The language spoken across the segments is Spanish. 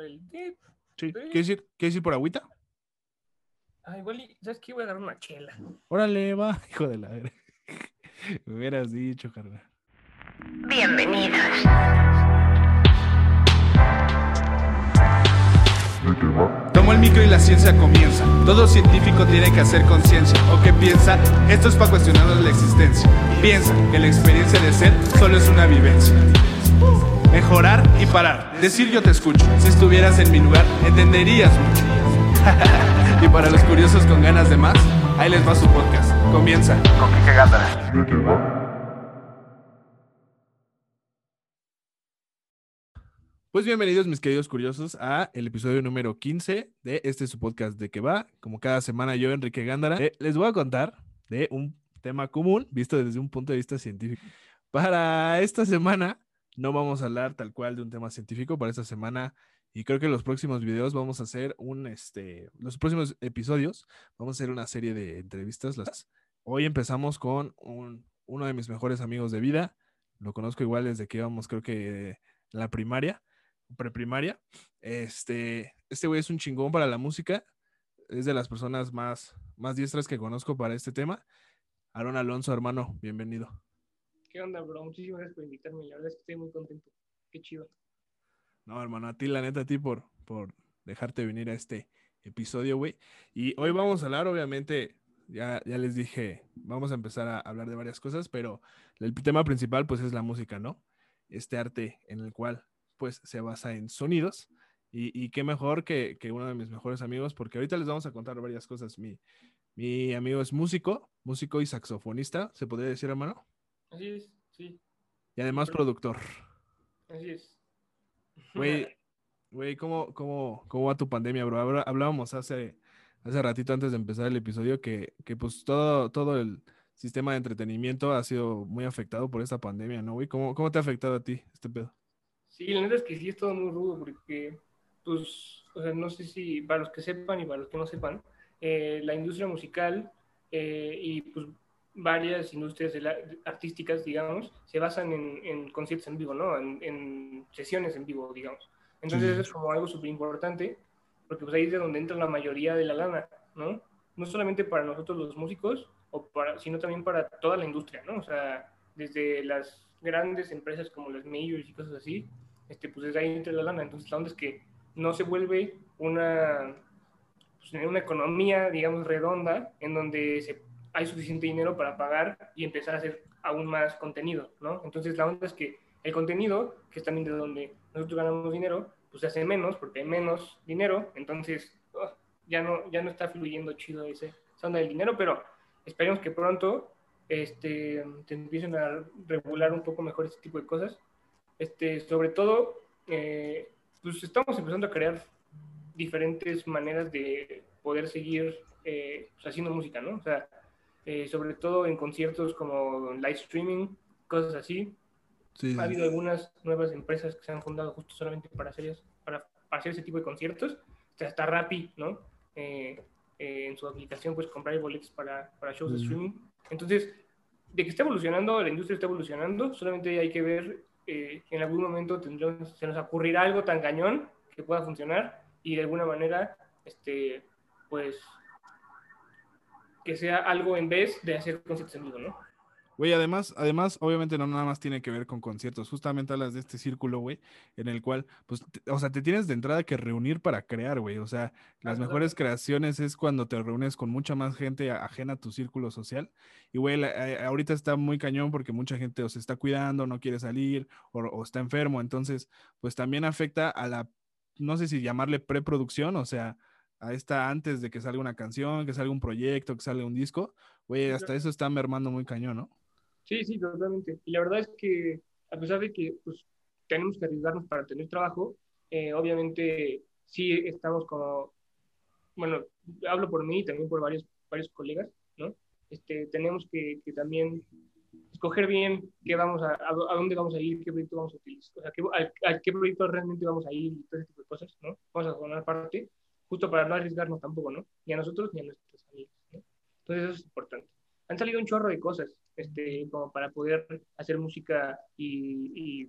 sonar el tip. Sí. ¿Quieres ir, ¿Quieres ir por agüita? Ah, igual, ¿sabes qué? Voy a agarrar una chela. Órale, va, hijo de la verga. Me hubieras dicho, carnal. Bienvenidos. Tomo el micro y la ciencia comienza. Todo científico tiene que hacer conciencia. ¿O qué piensa? Esto es para cuestionarnos la existencia. Piensa que la experiencia de ser solo es una vivencia. Mejorar y parar. Decir yo te escucho. Si estuvieras en mi lugar, entenderías mucho. y para los curiosos con ganas de más, ahí les va su podcast. Comienza. con Kike Gándara. Pues bienvenidos, mis queridos curiosos, a el episodio número 15 de este su podcast de que va. Como cada semana, yo, Enrique Gándara, eh, les voy a contar de un tema común visto desde un punto de vista científico. Para esta semana, no vamos a hablar tal cual de un tema científico. Para esta semana, y creo que en los próximos videos vamos a hacer un, este, los próximos episodios, vamos a hacer una serie de entrevistas. Las... Hoy empezamos con un- uno de mis mejores amigos de vida. Lo conozco igual desde que íbamos, creo que la primaria preprimaria. Este, este güey es un chingón para la música. Es de las personas más, más diestras que conozco para este tema. Aaron Alonso, hermano, bienvenido. ¿Qué onda, bro? Muchísimas gracias por invitarme. La verdad es que estoy muy contento. Qué chido. No, hermano, a ti, la neta, a ti por, por dejarte venir a este episodio, güey. Y hoy vamos a hablar, obviamente, ya, ya les dije, vamos a empezar a hablar de varias cosas, pero el tema principal, pues, es la música, ¿no? Este arte en el cual, pues, se basa en sonidos. Y, y qué mejor que, que uno de mis mejores amigos, porque ahorita les vamos a contar varias cosas. Mi, mi amigo es músico, músico y saxofonista, se podría decir, hermano. Así es, sí. Y además productor. Así es. Güey, güey, ¿cómo, cómo, ¿cómo va tu pandemia, bro? Hablábamos hace, hace ratito antes de empezar el episodio que, que pues todo, todo el sistema de entretenimiento ha sido muy afectado por esta pandemia, ¿no, güey? ¿Cómo, cómo te ha afectado a ti este pedo? Sí, la neta es que sí es todo muy rudo porque, pues, o sea, no sé si para los que sepan y para los que no sepan, eh, la industria musical eh, y pues varias industrias de la- artísticas, digamos, se basan en, en conciertos en vivo, ¿no? En, en sesiones en vivo, digamos. Entonces Sí. eso es como algo súper importante porque pues ahí es de donde entra la mayoría de la lana, ¿no? No solamente para nosotros los músicos, o para, sino también para toda la industria, ¿no? O sea, desde las grandes empresas como las majors y cosas así, este, pues desde ahí entra la lana. Entonces la onda es que no se vuelve una, pues, una economía, digamos, redonda, en donde se, hay suficiente dinero para pagar y empezar a hacer aún más contenido, ¿no? Entonces la onda es que el contenido, que es también de donde nosotros ganamos dinero, pues se hace menos porque hay menos dinero, entonces ugh, ya, no, ya no está fluyendo chido ese, esa onda del dinero, pero esperemos que pronto este, te empiecen a regular un poco mejor este tipo de cosas. Este, sobre todo, eh, pues estamos empezando a crear diferentes maneras de poder seguir eh, pues, haciendo música, ¿no? O sea, eh, sobre todo en conciertos como live streaming, cosas así. Sí, Ha habido algunas nuevas empresas que se han fundado justo solamente para hacer, para, para hacer ese tipo de conciertos. O sea, Hasta Rappi, ¿no? Eh, eh, en su aplicación puedes comprar boletos para, para shows de Ujú. streaming. Entonces, de que está evolucionando, la industria está evolucionando, solamente hay que ver, eh, en algún momento tendremos, se nos ocurrirá algo tan cañón que pueda funcionar y de alguna manera, este, pues, que sea algo en vez de hacer conciertos en vivo, ¿no? Güey, además, además, obviamente no nada más tiene que ver con conciertos. Justamente hablas de este círculo, güey, en el cual, pues, te- o sea, te tienes de entrada que reunir para crear, güey. O sea, las Claro. mejores creaciones es cuando te reúnes con mucha más gente ajena a tu círculo social. Y, güey, eh, ahorita está muy cañón porque mucha gente o se está cuidando, no quiere salir o, o está enfermo. Entonces, pues también afecta a la, no sé si llamarle preproducción, o sea, a esta antes de que salga una canción, que salga un proyecto, que salga un disco. Güey, hasta eso está mermando muy cañón, ¿no? Sí, sí, totalmente. Y la verdad es que a pesar de que pues, tenemos que arriesgarnos para tener trabajo, eh, obviamente sí estamos como, bueno, hablo por mí y también por varios, varios colegas, ¿no? Este, tenemos que, que también escoger bien qué vamos a, a dónde vamos a ir, qué proyecto vamos a utilizar, o sea, qué, a, a qué proyecto realmente vamos a ir y todo ese tipo de cosas, ¿no? Vamos a formar parte, justo para no arriesgarnos tampoco, ¿no? Ni a nosotros ni a nuestros amigos, ¿no? Entonces eso es importante. Han salido un chorro de cosas, este, como para poder hacer música y, y,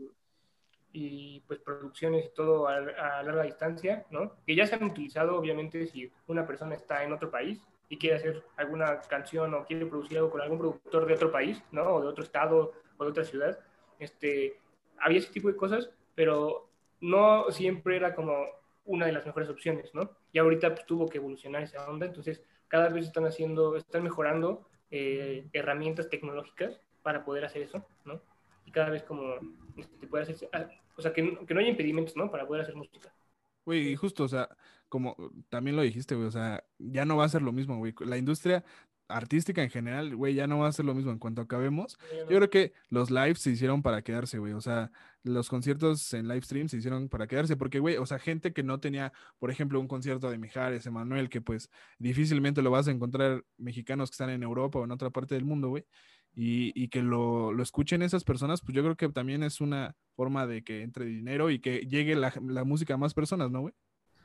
y pues producciones y todo a, a larga distancia, ¿no? Que ya se han utilizado, obviamente, si una persona está en otro país y quiere hacer alguna canción o quiere producir algo con algún productor de otro país, ¿no? O de otro estado o de otra ciudad, este, había ese tipo de cosas, pero no siempre era como una de las mejores opciones, ¿no? Y ahorita pues, tuvo que evolucionar esa onda, entonces cada vez están haciendo, están mejorando eh, herramientas tecnológicas para poder hacer eso, ¿no? Y cada vez como este, puede hacerse, ah, o sea, que, que no haya impedimentos, ¿no? Para poder hacer música. Güey, y justo, o sea, como también lo dijiste, güey, o sea, ya no va a ser lo mismo, güey. La industria artística en general, güey, ya no va a ser lo mismo en cuanto acabemos. Yo creo que los lives se hicieron para quedarse, güey. O sea, los conciertos en live stream se hicieron para quedarse. Porque, güey, o sea, gente que no tenía, por ejemplo, un concierto de Mijares, Emanuel, que pues difícilmente lo vas a encontrar mexicanos que están en Europa o en otra parte del mundo, güey. Y, y que lo, lo escuchen esas personas, pues yo creo que también es una forma de que entre dinero y que llegue la, la música a más personas, ¿no, güey?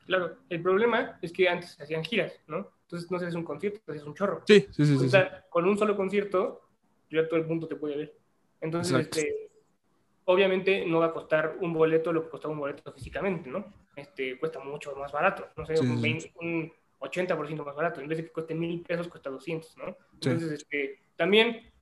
Claro, el problema es que antes hacían giras, ¿no? Entonces no se hace un concierto, haces un chorro. Sí, sí, sí, sí. O sí. sea, con un solo concierto, ya todo el mundo te puede ver. Entonces, este, obviamente no va a costar un boleto lo que costaba un boleto físicamente, ¿no? Este, cuesta mucho más barato, no sé, Sí, un, sí, 20 un 80% más barato. En vez de que cueste mil pesos, cuesta 200, ¿no? Sí. Entonces, este, también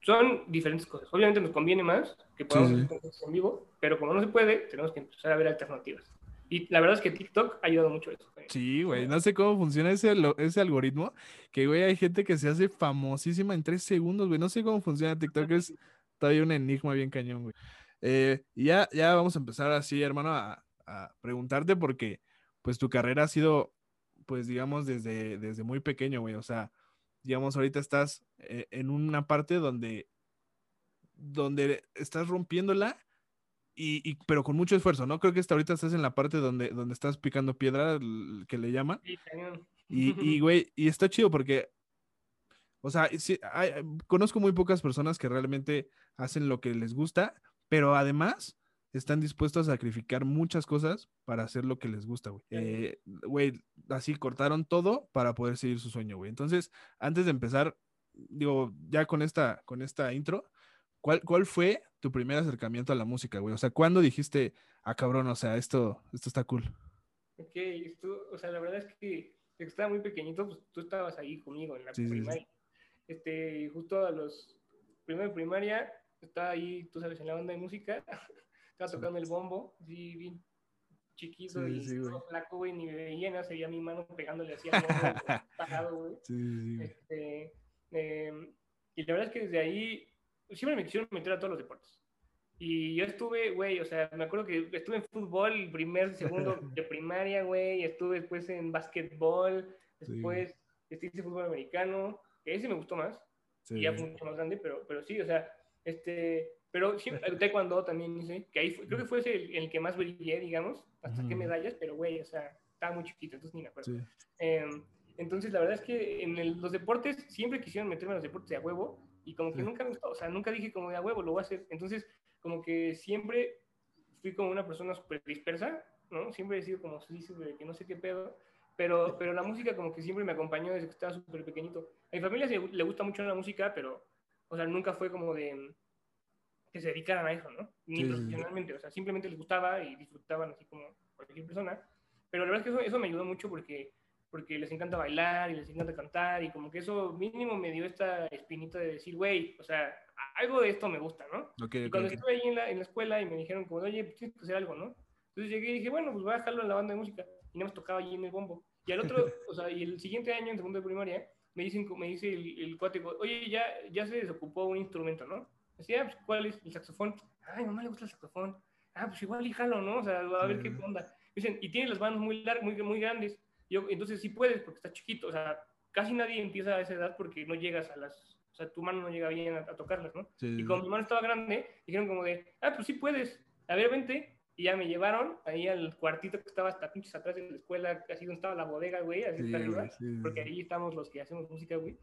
son diferentes cosas. Obviamente nos conviene más que podamos sí. conciertos en vivo, pero como no se puede, tenemos que empezar a ver alternativas. Y la verdad es que TikTok ha ayudado mucho a eso. Sí, güey, no sé cómo funciona ese, ese algoritmo, que, güey, hay gente que se hace famosísima en tres segundos, güey, no sé cómo funciona TikTok, es todavía un enigma bien cañón, güey. Eh, ya, ya vamos a empezar así, hermano, a, a preguntarte porque, pues, tu carrera ha sido, pues, digamos, desde, desde muy pequeño, güey, o sea, digamos, ahorita estás eh, en una parte donde, donde estás rompiéndola y, y- pero con mucho esfuerzo, ¿no? Creo que hasta ahorita estás en la parte donde, donde estás picando piedra, que le llaman. Sí. Y, y, güey, y está chido porque, o sea, sí, hay- hay- conozco muy pocas personas que realmente hacen lo que les gusta, pero además están dispuestos a sacrificar muchas cosas para hacer lo que les gusta, güey. Eh, Güey, así cortaron todo para poder seguir su sueño, güey. Entonces, antes de empezar, digo, ya con esta, con esta intro, ¿cuál, ¿cuál fue tu primer acercamiento a la música, güey? O sea, ¿cuándo dijiste, ah, cabrón, o sea, esto, esto está cool? Ok, esto, o sea, la verdad es que desde que estaba muy pequeñito, pues tú estabas ahí conmigo en la Sí, sí, sí. primaria. Este, justo a los primero de primaria, estaba ahí, tú sabes, en la banda de música, estaba tocando el bombo, así bien chiquito Sí, y sí, todo flaco, güey, ni me veía, no se veía mi mano pegándole así al bombo, parado, güey. Sí, sí, sí. Este, em, y la verdad es que desde ahí siempre me quisieron meter a todos los deportes. Y yo estuve, güey, o sea, me acuerdo que estuve en fútbol, primer, segundo de primaria, güey, estuve después en básquetbol, Sí, después este, hice fútbol americano, que ese me gustó más, Sí, y ya fue mucho más grande, pero, pero sí, o sea, este, pero sí, el taekwondo también hice, que ahí fue- creo que fue ese el, el que más brillé, digamos, hasta que Ujú. medallas, pero güey, o sea, estaba muy chiquito, entonces ni me acuerdo. sí. Em, entonces, la verdad es que en el- los deportes siempre quisieron meterme a los deportes de a huevo y como que Sí. nunca me gustó, o sea, nunca dije como de a huevo, lo voy a hacer. Entonces, como que siempre fui como una persona súper dispersa, ¿no? Siempre he sido como sí, de que no sé qué pedo, pero, pero la música como que siempre me acompañó desde que estaba súper pequeñito. A mi familia se- le gusta mucho la música, pero, o sea, nunca fue como de que se dedicaran a eso, ¿no? Ni sí. profesionalmente, o sea, simplemente les gustaba y disfrutaban así como cualquier persona. Pero la verdad es que eso, eso me ayudó mucho porque, porque les encanta bailar y les encanta cantar y como que eso mínimo me dio esta espinita de decir, güey, o sea, algo de esto me gusta, ¿no? Ok, Y cuando ok. estuve ahí en la, en la escuela y me dijeron como, oye, pues tienes que hacer algo, ¿no? Entonces llegué y dije, bueno, pues voy a dejarlo en la banda de música. Y nada más tocaba allí en el bombo. Y al otro, o sea, y el siguiente año, en segundo de primaria, me, dicen, me dice el, el cuate, oye, ya, ya se desocupó un instrumento, ¿no? Decía, pues, ¿cuál es? El saxofón. Ay, mamá le gusta el saxofón. Ah, pues igual y jalo, ¿no? O sea, a ver qué onda. Dicen, y tiene las manos muy largas, muy, muy grandes. Yo, entonces sí puedes, porque está chiquito. O sea, casi nadie empieza a esa edad porque no llegas a las... O sea, tu mano no llega bien a, a tocarlas, ¿no? Sí, Y como mi mano estaba grande, dijeron como de, ah, pues sí puedes, a ver, vente. Y ya me llevaron ahí al cuartito que estaba hasta pinches atrás de la escuela, así donde estaba la bodega, güey, así Sí, arriba, sí, porque ahí estamos los que hacemos música, güey.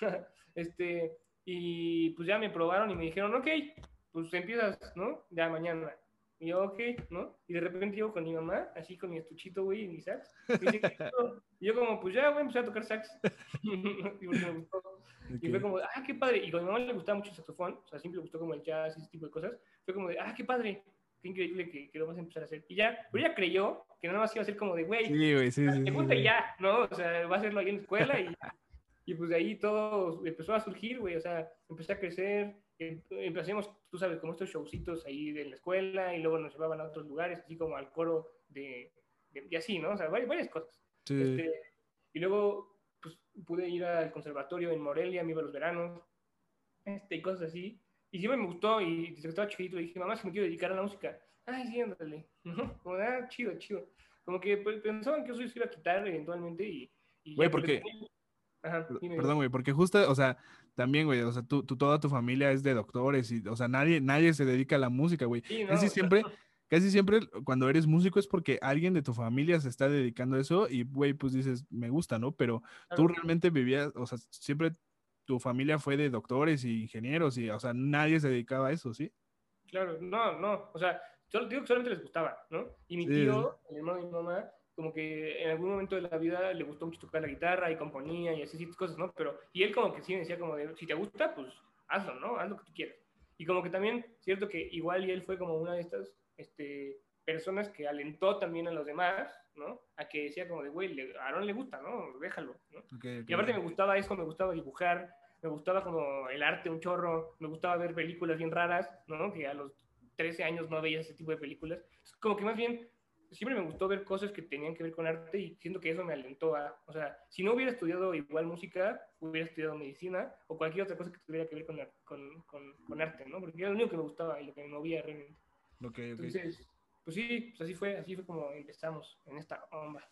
este, y pues ya me probaron y me dijeron, ok, pues empiezas, ¿no? Ya mañana. Y yo, ok, ¿no? Y de repente llego con mi mamá, así con mi estuchito, güey, y mi sax. Y, yo como, pues ya, a empezar a tocar sax. y me gustó. Y fue como, ah, qué padre. Y con mi mamá le gustaba mucho el saxofón, o sea, siempre le gustó como el jazz y ese tipo de cosas. Fue como de, ah, qué padre. qué increíble que, que lo vas a empezar a hacer. Y ya, pero ella creyó que nada más iba a ser como de, güey, Sí, güey, sí. ya, ¿no? O sea, va a hacerlo ahí en la escuela y, y pues de ahí todo empezó a surgir, güey, o sea, empecé a crecer, em- empecemos, tú sabes, como estos showcitos ahí de la escuela y luego nos llevaban a otros lugares, así como al coro de, de- y así, ¿no? O sea, varias, varias cosas. Sí. Este, y luego, pues, pude ir al conservatorio en Morelia, me iba a los veranos, este, y cosas así. Y siempre me gustó, y desde que estaba chiquito dije, mamá, si me quiero dedicar a la música. Ay, sí, ándale. Como, ah, chido, chido. Como que pues, pensaban que eso se iba a quitar eventualmente y... y Güey, ya, porque- pero- Ajá, Perdón, güey, porque justo, o sea, también, güey, o sea, tú, tú- toda tu familia es de doctores y, o sea, nadie, nadie se dedica a la música, güey. Sí, no, Casi siempre, casi siempre cuando eres músico es porque alguien de tu familia se está dedicando a eso y, güey, pues dices, me gusta, ¿no? Pero tú realmente vivías, o sea, siempre tu familia fue de doctores y ingenieros y, o sea, nadie se dedicaba a eso, ¿sí? Claro, no, no, o sea, solo digo que solamente les gustaba, ¿no? Y mi Sí, tío, el hermano de mi mamá, como que en algún momento de la vida le gustó mucho tocar la guitarra y componía y así cosas, ¿no? Pero, y él como que sí me decía como de, si te gusta, pues hazlo, ¿no? Haz lo que tú quieras. Y como que también, cierto que igual y él fue como una de estas, este, personas que alentó también a los demás, ¿no? A que decía como de, güey, a Aaron le gusta, ¿no? Déjalo, ¿no? Y aparte me gustaba eso, me gustaba dibujar, me gustaba como el arte un chorro, me gustaba ver películas bien raras, ¿no? Que a los 13 años no veía ese tipo de películas. Como que más bien, siempre me gustó ver cosas que tenían que ver con arte y siento que eso me alentó a, o sea, si no hubiera estudiado igual música, hubiera estudiado medicina o cualquier otra cosa que tuviera que ver con, con, con, con arte, ¿no? Porque era lo único que me gustaba y lo que me movía realmente. Ok, ok. Entonces, pues sí, pues así fue, así fue como empezamos en esta onda.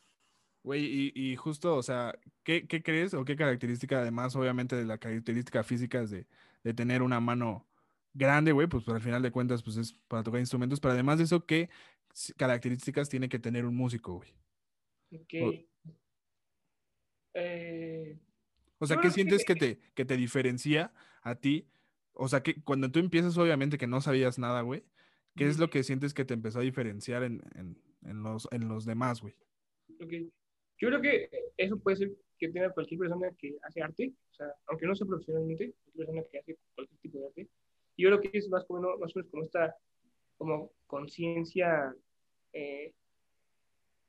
Güey, y, y justo, o sea, ¿qué, qué crees o qué característica, además, obviamente, de la característica física de, de tener una mano grande, güey, pues, pues, al final de cuentas, pues es para tocar instrumentos, pero además de eso, ¿qué características tiene que tener un músico, güey? Ok. Eh, O sea, ¿qué sientes que- que te, que te diferencia a ti? O sea, que cuando tú empiezas, obviamente, que no sabías nada, güey, ¿qué es lo que sientes que te empezó a diferenciar en, en, en los, en los demás, güey? Ok. Yo creo que eso puede ser que tenga cualquier persona que hace arte, o sea, aunque no sea profesionalmente, cualquier persona que hace cualquier tipo de arte. Y yo creo que es más o menos, más o menos como esta como conciencia eh,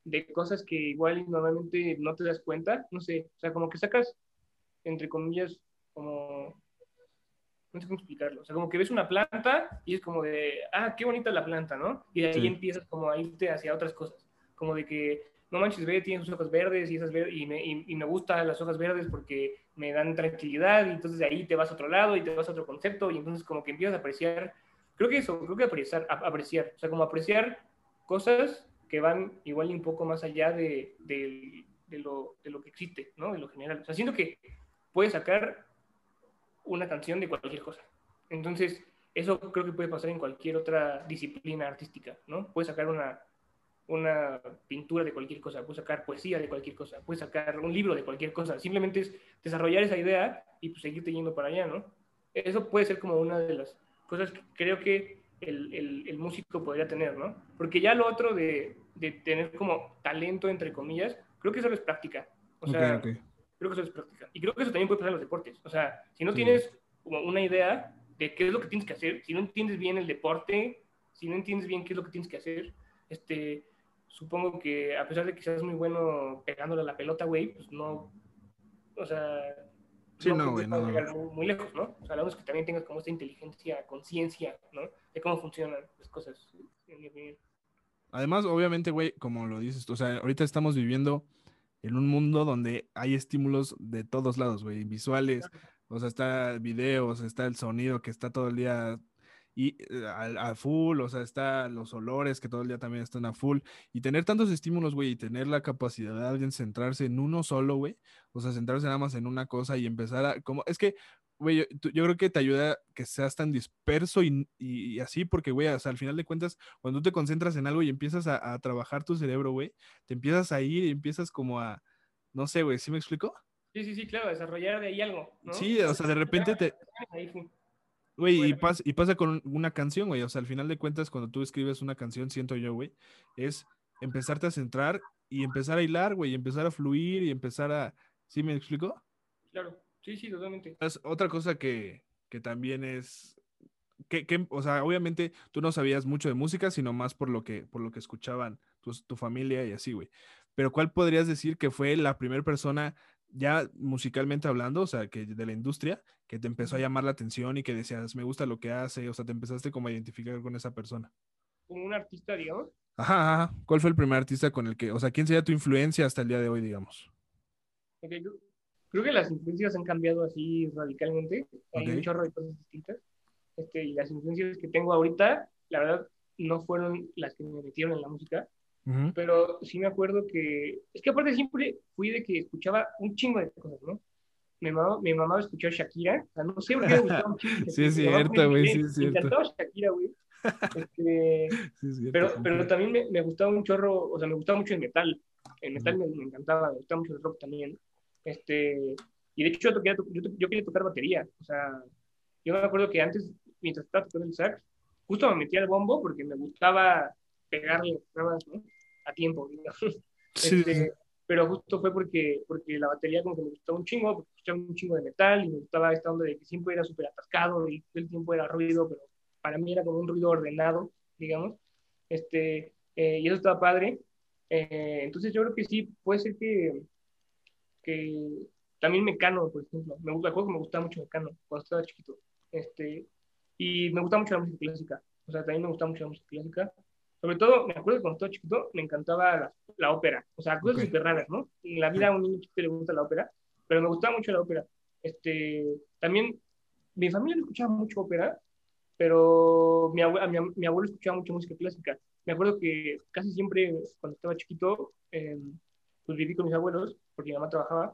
de cosas que igual normalmente no te das cuenta, no sé, o sea, como que sacas, entre comillas, como, no sé cómo explicarlo, o sea, como que ves una planta y es como de, ah, qué bonita la planta, ¿no? Y de ahí Sí. empiezas como a irte hacia otras cosas, como de que, no manches, ve, tiene sus hojas verdes y, esas ver- y, me, y, y me gustan las hojas verdes porque me dan tranquilidad y entonces de ahí te vas a otro lado y te vas a otro concepto y entonces como que empiezas a apreciar, creo que eso, creo que apreciar, apreciar, o sea, como apreciar cosas que van igual y un poco más allá de, de, de lo, de lo que existe, ¿no? De lo general. O sea, siento que puedes sacar una canción de cualquier cosa. Entonces, eso creo que puede pasar en cualquier otra disciplina artística, ¿no? Puedes sacar una, una pintura de cualquier cosa, puedes sacar poesía de cualquier cosa, puedes sacar un libro de cualquier cosa. Simplemente es desarrollar esa idea y pues, seguirte yendo para allá, ¿no? Eso puede ser como una de las cosas que creo que el, el, el músico podría tener, ¿no? Porque ya lo otro de, de tener como talento, entre comillas, creo que eso es práctica. O sea, Ok, ok. creo que eso es práctica. Y creo que eso también puede pasar en los deportes. O sea, si no Sí. tienes como una idea de qué es lo que tienes que hacer, si no entiendes bien el deporte, si no entiendes bien qué es lo que tienes que hacer, este, supongo que a pesar de que seas muy bueno pegándole a la pelota, güey, pues no, o sea, Sí, no, güey, no, no. llegar muy, lejos, ¿no? O sea, es que también tengas como esta inteligencia, conciencia, ¿no? De cómo funcionan las cosas, en mi opinión. Además, obviamente, güey, como lo dices, tú, o sea, ahorita estamos viviendo en un mundo donde hay estímulos de todos lados, güey, visuales, o sea, está videos, está el sonido que está todo el día y eh, al- a, full, o sea, está los olores que todo el día también están a full, y tener tantos estímulos, güey, y tener la capacidad de alguien centrarse en uno solo, güey, o sea, centrarse nada más en una cosa y empezar a, como, es que, güey, yo, yo creo que te ayuda que seas tan disperso y, y- y así, porque, güey, o sea, al final de cuentas, cuando tú te concentras en algo y empiezas a, a trabajar tu cerebro, güey, te empiezas a ir y empiezas como a, no sé, güey, ¿sí me explico? Sí, sí, sí, claro, desarrollar de ahí algo, ¿no? Sí, o sea, de repente te. Güey, y, Bueno. pas- y pasa con una canción, güey. O sea, al final de cuentas, cuando tú escribes una canción, siento yo, güey, es empezarte a centrar y empezar a hilar, güey, y empezar a fluir y empezar a... ¿Sí me explico? Claro, sí, sí, totalmente. Es otra cosa que, que también es ¿qué, qué- o sea, obviamente tú no sabías mucho de música, sino más por lo que, por lo que escuchaban tus- tu familia y así, güey. Pero ¿cuál podrías decir que fue la primera persona, ya musicalmente hablando, o sea, que de la industria, que te empezó a llamar la atención y que decías, me gusta lo que hace, o sea, te empezaste como a identificar con esa persona? Como un artista, digamos. Ajá, ajá. ¿Cuál fue el primer artista con el que, o sea, quién sería tu influencia hasta el día de hoy, digamos? Ok, creo- Creo que las influencias han cambiado así radicalmente. Hay Ok. un chorro de cosas distintas. Este, y las influencias que tengo ahorita, la verdad, no fueron las que me metieron en la música. Pero sí me acuerdo que. Es que aparte siempre fui de que escuchaba un chingo de cosas, ¿no? Mi mamá, mi mamá escuchaba Shakira. O sea, no sé por qué me gustaba un chingo. Sí, es cierto, güey, sí, es Me cierto. encantaba Shakira, güey. Este, Sí, cierto, pero, pero también me, me gustaba un chorro, o sea, me gustaba mucho el metal. El metal me, me encantaba, me gustaba mucho el rock también. Este, y de hecho yo, toqué- yo, yo quería tocar batería. O sea, yo me acuerdo que antes, mientras estaba tocando el sax, justo me metía al bombo porque me gustaba pegarle nada más, ¿no? A tiempo, digamos. Sí, Este. Pero justo fue porque, porque la batería como que me gustaba un chingo, porque escuchaba un chingo de metal y me gustaba esta onda de que siempre era súper atascado y todo el tiempo era ruido, pero para mí era como un ruido ordenado, digamos. Este, eh, y eso estaba padre. Eh, entonces yo creo que sí, puede ser que, que también Mecano, por ejemplo. Me, gusta- que me gustaba mucho Mecano cuando estaba chiquito. Este, y me gusta mucho la música clásica. O sea, también me gusta mucho la música clásica. Sobre todo, me acuerdo que cuando estaba chiquito me encantaba la, la ópera. O sea, cosas Ok. súper raras, ¿no? En la vida a un niño chiquito le gusta la ópera, pero me gustaba mucho la ópera. Este, también, mi familia no escuchaba mucho ópera, pero mi, abue- a mi, mi abuelo escuchaba mucho música clásica. Me acuerdo que casi siempre, cuando estaba chiquito, eh, pues viví con mis abuelos, porque mi mamá trabajaba,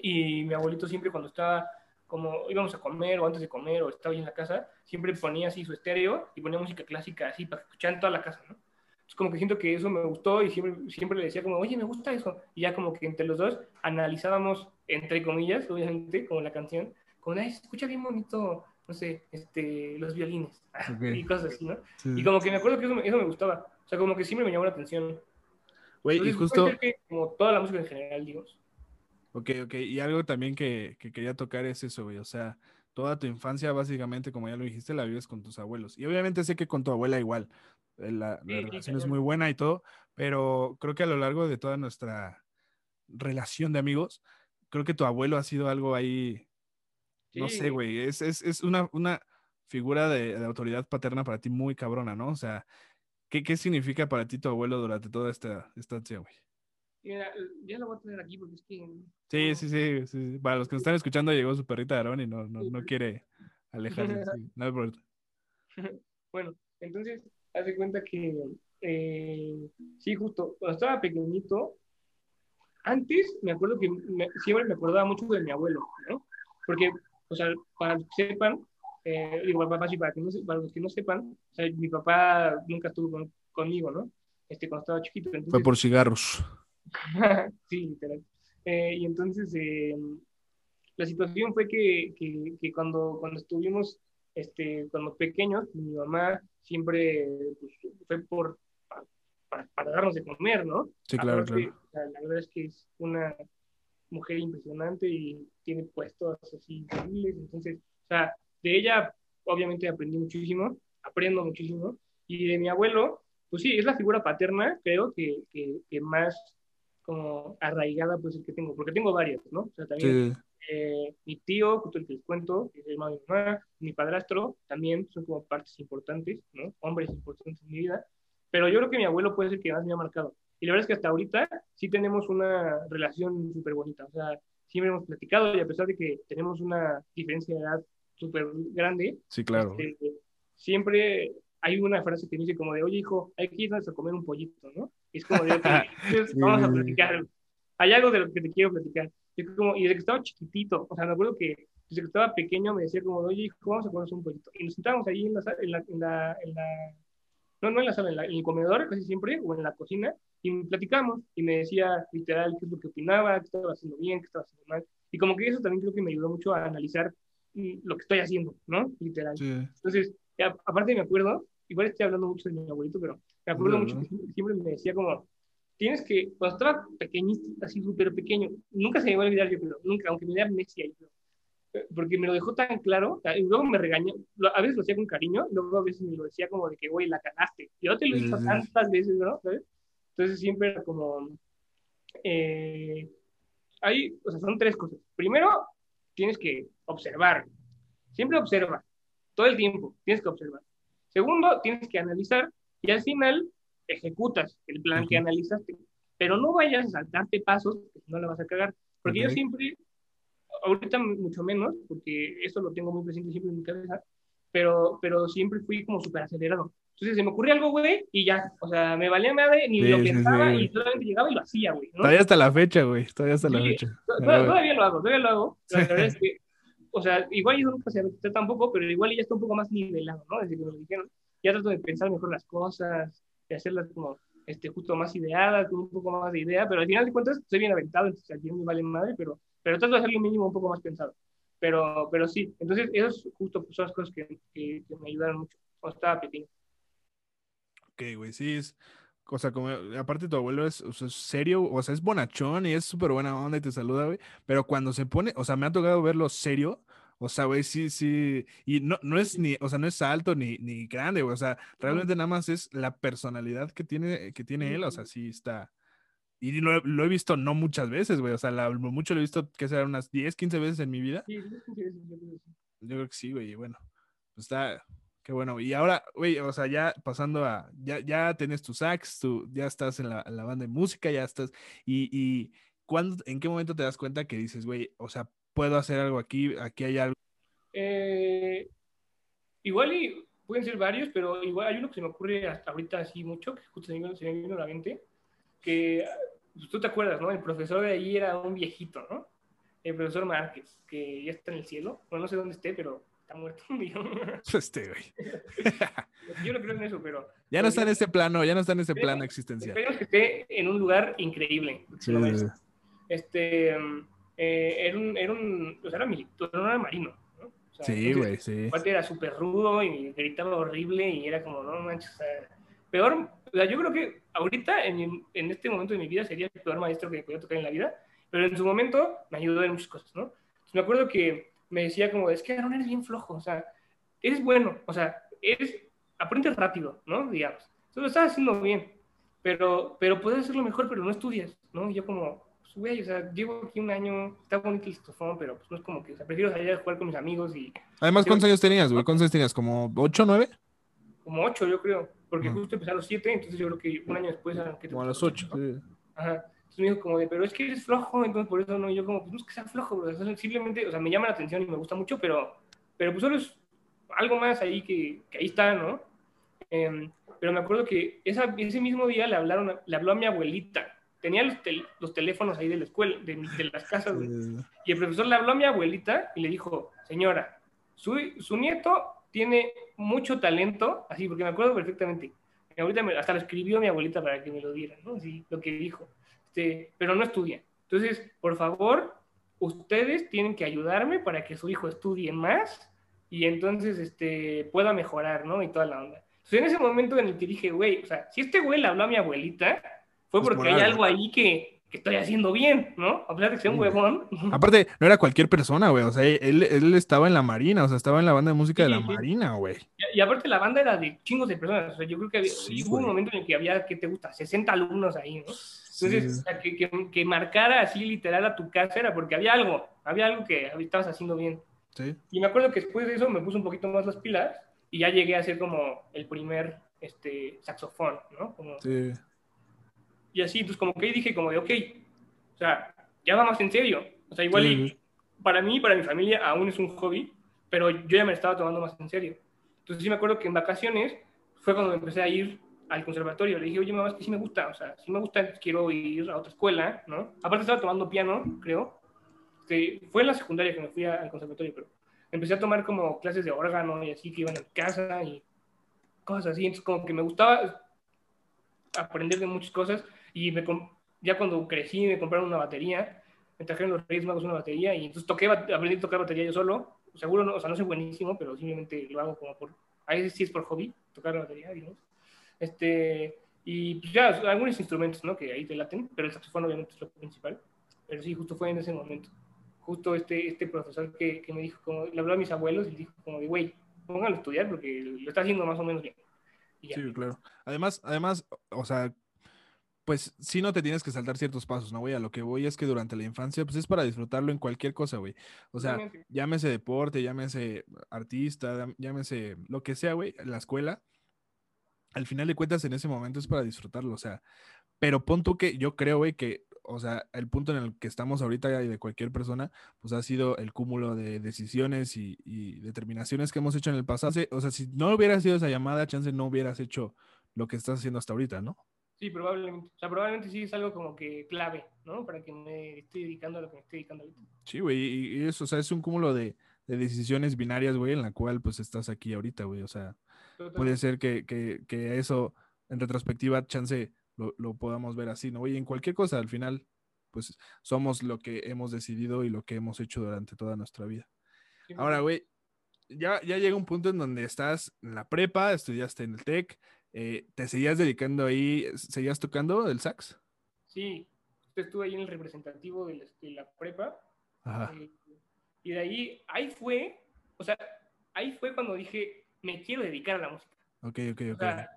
y mi abuelito siempre cuando estaba, como íbamos a comer o antes de comer o estaba ahí en la casa, siempre ponía así su estéreo y ponía música clásica así para escuchar en toda la casa, ¿no? Entonces como que siento que eso me gustó y siempre, siempre le decía como, oye, me gusta eso. Y ya como que entre los dos analizábamos, entre comillas, obviamente, como la canción, como, ay, se escucha bien bonito, no sé, este, los violines Ok. y cosas así, ¿no? Sí, Y como que me acuerdo que eso, eso me gustaba. O sea, como que siempre me llamó la atención. Güey, y justo, que como toda la música en general, digo. Ok, ok, y algo también que, que quería tocar es eso, güey, o sea, toda tu infancia básicamente, como ya lo dijiste, la vives con tus abuelos. Y obviamente sé que con tu abuela igual, eh, la, la Sí, sí, relación es muy buena y todo, pero creo que a lo largo de toda nuestra relación de amigos, creo que tu abuelo ha sido algo ahí, no sé, güey, es, es, es una, una figura de, de autoridad paterna para ti muy cabrona, ¿no? O sea, ¿qué, qué significa para ti tu abuelo durante toda esta estancia, güey? Ya lo voy a tener aquí porque es que... Sí, sí, sí, sí. Para los que nos están escuchando, llegó su perrita Aarón y no, no, no quiere alejarse. sí. No hay problema. Bueno, entonces, haz de cuenta que, eh, sí, justo, cuando estaba pequeñito, antes me acuerdo que me- siempre me acordaba mucho de mi abuelo, ¿no? Porque, o sea, para los que sepan, eh, igual papá, sí, para, que no para los que no sepan, o sea, mi papá nunca estuvo con- conmigo, ¿no? Este, cuando estaba chiquito. Fue Entonces, por cigarros. sí, literal. Eh, y entonces, eh, la situación fue que, que, que cuando, cuando estuvimos, este, cuando pequeños, mi mamá siempre pues, fue por, pa- pa- para, darnos de comer, ¿no? Sí, claro, Aparte, claro. sea, la verdad es que es una mujer impresionante y tiene puestos así increíbles. Entonces, o sea, de ella obviamente aprendí muchísimo, aprendo muchísimo. Y de mi abuelo, pues sí, es la figura paterna, creo, que, que, que más como arraigada pues el que tengo, porque tengo varias, ¿no? O sea, también Sí, eh, mi tío, justo el que les cuento, que es el hermano de mi mamá, mi padrastro, también son como partes importantes, ¿no? Hombres importantes en mi vida. Pero yo creo que mi abuelo puede ser que más me ha marcado. Y la verdad es que hasta ahorita sí tenemos una relación súper bonita. O sea, siempre hemos platicado y a pesar de que tenemos una diferencia de edad súper grande, sí, claro. este, siempre hay una frase que dice como de, oye hijo, hay que irnos a comer un pollito, ¿no? Y es como de, ok, entonces Sí, vamos a platicar. Hay algo de lo que te quiero platicar. Y, como, y desde que estaba chiquitito, o sea, me acuerdo que desde que estaba pequeño me decía como, oye hijo, vamos a comernos un pollito. Y nos sentábamos ahí en la, en la, en la, en la no, no en la sala, en, la- en el comedor casi siempre, o en la cocina, y platicamos, y me decía literal qué es lo que opinaba, qué estaba haciendo bien, qué estaba haciendo mal. Y como que eso también creo que me ayudó mucho a analizar mm, lo que estoy haciendo, ¿no? Literal. Sí. Entonces, aparte me acuerdo, igual estoy hablando mucho de mi abuelito, pero me acuerdo No, mucho no. que siempre, me decía como, tienes que, cuando estaba pequeñito, así súper pequeño, nunca se me va a olvidar yo creo, nunca, aunque me dé amnesia, yo creo. porque me lo dejó tan claro, sea, y luego me regañó, a veces lo hacía con cariño, y luego a veces me lo decía como de que, güey, la cagaste. Yo te lo he dicho sí, sí. tantas veces, ¿no? ¿Sabes? Entonces siempre era como, eh, hay, o sea, son tres cosas. Primero, tienes que observar, siempre observa, todo el tiempo, tienes que observar. Segundo, tienes que analizar y al final ejecutas el plan que Ujú. analizaste. Pero no vayas a saltarte pasos, porque no la vas a cagar. Porque yo Ok. siempre, ahorita mucho menos, porque eso lo tengo muy presente siempre en mi cabeza, pero, pero siempre fui como súper acelerado. Entonces se me ocurría algo, güey, y ya, o sea, me valía madre, ni Sí, lo sí, sí, pensaba, güey. y solamente llegaba y lo hacía, güey, ¿no? Todavía hasta la fecha, güey. Todavía hasta la Sí, fecha. to- to- güey. Todavía lo hago, todavía lo hago. La verdad es que, o sea, igual yo nunca se tampoco, pero igual ya está un poco más nivelado, ¿no? Desde que me lo dijeron. Ya trato de pensar mejor las cosas, de hacerlas como, este, justo más ideadas, con un poco más de idea, pero al final de cuentas estoy bien aventado, entonces aquí no me vale madre, pero, pero trato de hacerlo mínimo un poco más pensado. Pero, pero sí, entonces esas justo pues, son las cosas que, que, que me ayudaron mucho cuando estaba pequeño. Ok, güey, sí es. O sea, como aparte tu abuelo es, o sea, es serio, o sea, es bonachón y es súper buena onda y te saluda, güey. Pero cuando se pone, o sea, me ha tocado verlo serio. O sea, güey, sí, sí. Y no, no es ni, o sea, no es alto ni, ni grande, güey. O sea, realmente nada más es la personalidad que tiene, que tiene él. O sea, sí está. Y lo, he- lo he visto no muchas veces, güey. O sea, la- mucho lo he visto, que será unas 10, 15 veces en mi vida. Sí. Yo creo que sí, güey, y bueno, pues está, qué bueno. Y ahora, güey, o sea, ya pasando a, ya, ya tienes tu sax, tú ya estás en la, en la banda de música, ya estás, y, y ¿cuándo, en qué momento te das cuenta que dices, güey, o sea, puedo hacer algo aquí, aquí hay algo? Eh, igual y pueden ser varios, pero igual hay uno que se me ocurre hasta ahorita así mucho, que justo se me, se me vino a la mente, que pues, tú te acuerdas, ¿no? El profesor de ahí era un viejito, ¿no? El profesor Márquez, que ya está en el cielo, bueno, no sé dónde esté, pero está muerto. Este, güey. Yo no creo en eso, pero... Ya no está en este plano, ya no está en este plano existencial. Esperemos que esté en un lugar increíble. Sí, sí, es. sí. Este, mm, eh, era un, era un, o sea, era militar, no era marino, ¿no? O sea, Sí, entonces, güey, sí. Aparte era súper rudo y gritaba horrible y era como, no manches, o sea, peor, o sea, yo creo que ahorita, en, en este momento de mi vida, sería el peor maestro que podía tocar en la vida, pero en su momento me ayudó en muchas cosas, ¿no? Entonces, me acuerdo que me decía como, es que Aaron eres bien flojo, o sea, eres bueno, o sea, eres, aprendes rápido, ¿no? Digamos, tú lo estás haciendo bien, pero, pero puedes hacerlo mejor, pero no estudias, ¿no? Y yo como, pues, güey, o sea, llevo aquí un año, está bonito el saxofón, pero pues no es como que, o sea, prefiero salir a jugar con mis amigos y Además, ¿cuántos años tenías, güey? ¿Cuántos años tenías? ¿Como 8, 9? como ocho, yo creo, porque Ajá. justo empecé a los siete, entonces yo creo que un año después eran que Como a los 8. ¿no? Ajá. Entonces me dijo como de, pero es que eres flojo, entonces por eso no, y yo como, pues no es que sea flojo, bro, o sea, simplemente, o sea, me llama la atención y me gusta mucho, pero, pero pues solo es algo más ahí que, que ahí está, ¿no? Em, pero me acuerdo que esa, ese mismo día le hablaron, le habló a mi abuelita, tenía los, tel- los teléfonos ahí de la escuela, de, de las casas, güey. Y el profesor le habló a mi abuelita y le dijo, señora, su, su nieto tiene mucho talento, así, porque me acuerdo perfectamente. Mi abuelita me- hasta lo escribió mi abuelita para que me lo diera, ¿no? Así, lo que dijo. Este, pero no estudia. Entonces, por favor, ustedes tienen que ayudarme para que su hijo estudie más y entonces este, pueda mejorar, ¿no? Y toda la onda. Entonces, en ese momento en el que dije, güey, o sea, si este güey le habló a mi abuelita, fue Es porque por hay algo. ahí que, que estoy haciendo bien, ¿no? A pesar de que sea un Sí, güey. huevón. Aparte, no era cualquier persona, güey. O sea, él, él estaba en la marina, o sea, estaba en la banda de música de Sí, la sí. marina, güey. Y, y aparte la banda era de chingos de personas. O sea, yo creo que había, Sí, hubo un güey. momento en el que había, ¿qué te gusta? 60 alumnos ahí, ¿no? Entonces, Sí. o sea, que, que, que marcara así literal a tu casa era porque había algo, había algo que estabas haciendo bien. Sí. Y me acuerdo que después de eso me puse un poquito más las pilas y ya llegué a ser como el primer este, saxofón, ¿no? Como, Sí. Y así, entonces como que dije como de, ok, o sea, ya va más en serio. O sea, igual y Sí. para mí y para mi familia aún es un hobby, pero yo ya me estaba tomando más en serio. Entonces sí me acuerdo que en vacaciones fue cuando me empecé a ir al conservatorio. Le dije, oye, mamá, es que sí me gusta, o sea, sí me gusta, quiero ir a otra escuela, ¿no? Aparte estaba tomando piano, creo. Este, fue en la secundaria que me fui al conservatorio, pero empecé a tomar como clases de órgano y así que iban a mi casa y cosas así. Entonces como que me gustaba aprender de muchas cosas y me ya cuando crecí me compraron una batería, me trajeron los Reyes Magos una batería y entonces toqué, aprendí a tocar batería yo solo. Seguro, no, o sea, no soy buenísimo, pero simplemente lo hago como por, a veces sí es por hobby, tocar la batería, digamos. Este, y pues ya, algunos instrumentos, ¿no? Que ahí te laten, pero el saxofón obviamente es lo principal. Pero sí, justo fue en ese momento. justo este, este profesor que, que me dijo, como, le habló a mis abuelos y dijo como güey, póngalo a estudiar porque lo está haciendo más o menos bien. Sí, claro. Además, además, o sea, pues sí no te tienes que saltar ciertos pasos, ¿no, güey? A lo que voy es que durante la infancia, pues es para disfrutarlo en cualquier cosa, güey. O sea, llámese deporte, llámese artista, llámese lo que sea, güey, la escuela. Al final de cuentas, en ese momento es para disfrutarlo, o sea. Pero pon tú que yo creo, güey, que, o sea, el punto en el que estamos ahorita y de cualquier persona, pues ha sido el cúmulo de decisiones y, y determinaciones que hemos hecho en el pasado. O sea, si no hubiera sido esa llamada, chance no hubieras hecho lo que estás haciendo hasta ahorita, ¿no? Sí, probablemente. O sea, probablemente sí es algo como que clave, ¿no? Para que me esté dedicando a lo que me estoy dedicando ahorita. Sí, güey, y, eso, o sea, es un cúmulo de, de decisiones binarias, güey, en la cual pues estás aquí ahorita, güey, o sea, puede ser que, que, que eso en retrospectiva, chance, lo, lo podamos ver así, ¿no? Y en cualquier cosa, al final, pues somos lo que hemos decidido y lo que hemos hecho durante toda nuestra vida. Sí, Ahora, güey, ya, ya llega un punto en donde estás en la prepa, estudiaste en el TEC, eh, te seguías dedicando ahí, seguías tocando el sax. Sí, estuve ahí en el representativo de la, de la prepa. Ajá. eh, y de ahí, ahí fue, o sea, ahí fue cuando dije, me quiero dedicar a la música. Ok, ok, O ok. sea,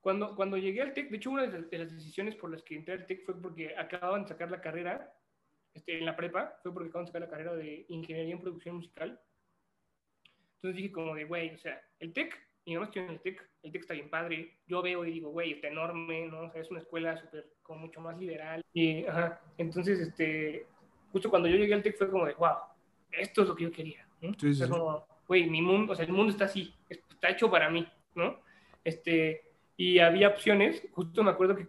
cuando, cuando llegué al TEC, de hecho, una de las, de las decisiones por las que entré al TEC fue porque acababan de sacar la carrera este, en la prepa, fue porque acababan de sacar la carrera de Ingeniería en Producción Musical. Entonces dije como de, güey, o sea, el TEC, mi mamá estudió en el TEC, el TEC está bien padre, yo veo y digo, güey, está enorme, ¿no? O sea, es una escuela súper, como mucho más liberal. Y, ajá, entonces, este, justo cuando yo llegué al TEC fue como de, wow, esto es lo que yo quería, ¿no? Sí, sí, como, güey, mi mundo, o sea, el mundo está así, está hecho para mí, ¿no? Este, y había opciones, justo me acuerdo que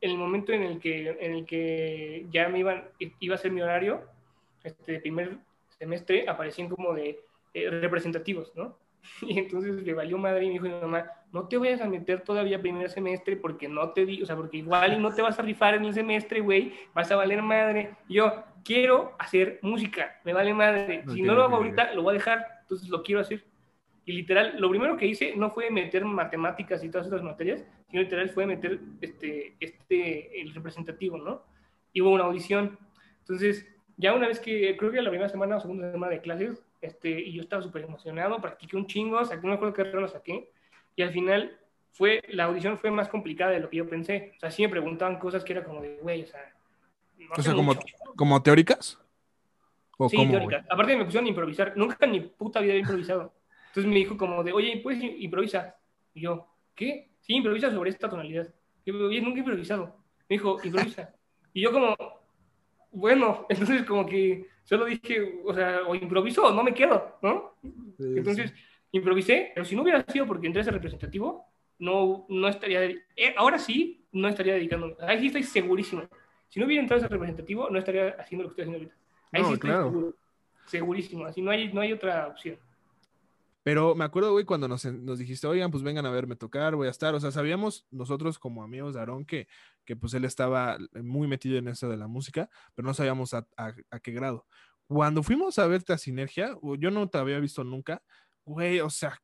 en el momento en el que, en el que ya me iban, iba a ser mi horario, este primer semestre, aparecían como de eh, representativos, ¿no? Y entonces le valió madre y me dijo mi mamá, no te vayas a meter todavía primer semestre porque no te di, o sea, porque igual y no te vas a rifar en el semestre, güey, vas a valer madre. Y yo quiero hacer música, me vale madre. Si Ok, no lo hago ahorita, lo voy a dejar, entonces lo quiero hacer. Y literal, lo primero que hice no fue meter matemáticas y todas esas materias, sino literal fue meter este, este, el representativo, ¿no? Y hubo una audición. Entonces, ya una vez que, creo que la primera semana o segunda semana de clases, este, y yo estaba súper emocionado, practiqué un chingo, saqué, no me acuerdo qué lo saqué, y al final fue, la audición fue más complicada de lo que yo pensé. O sea, sí me preguntaban cosas que era como de, güey, o sea, no O sea, como, como teóricas. ¿O Sí, cómo, güey? teórica. Aparte me pusieron a improvisar. Nunca en mi puta vida había improvisado. Entonces me dijo como de, oye, ¿puedes im- improvisa? Y yo, ¿qué? Sí, improvisa sobre esta tonalidad. Y yo, oye, nunca he improvisado. Me dijo, improvisa. Y yo como, bueno, entonces como que solo dije, o sea, o improviso no me quedo, ¿no? Sí, Entonces improvisé, pero si no hubiera sido porque entré a ese representativo, no, no estaría, eh, ahora sí, no estaría dedicándome. Ahí sí estoy segurísimo. Si no hubiera entrado a ese representativo, no estaría haciendo lo que estoy haciendo ahorita. Ahí No, sí estoy claro. seguro. Segurísimo. Así no hay, no hay otra opción. Pero me acuerdo, güey, cuando nos, nos dijiste, oigan, pues vengan a verme tocar, voy a estar. O sea, sabíamos nosotros como amigos de Aarón que, que pues él estaba muy metido en eso de la música, pero no sabíamos a, a- qué grado. Cuando fuimos a verte a Sinergia, yo no te había visto nunca, güey, o sea,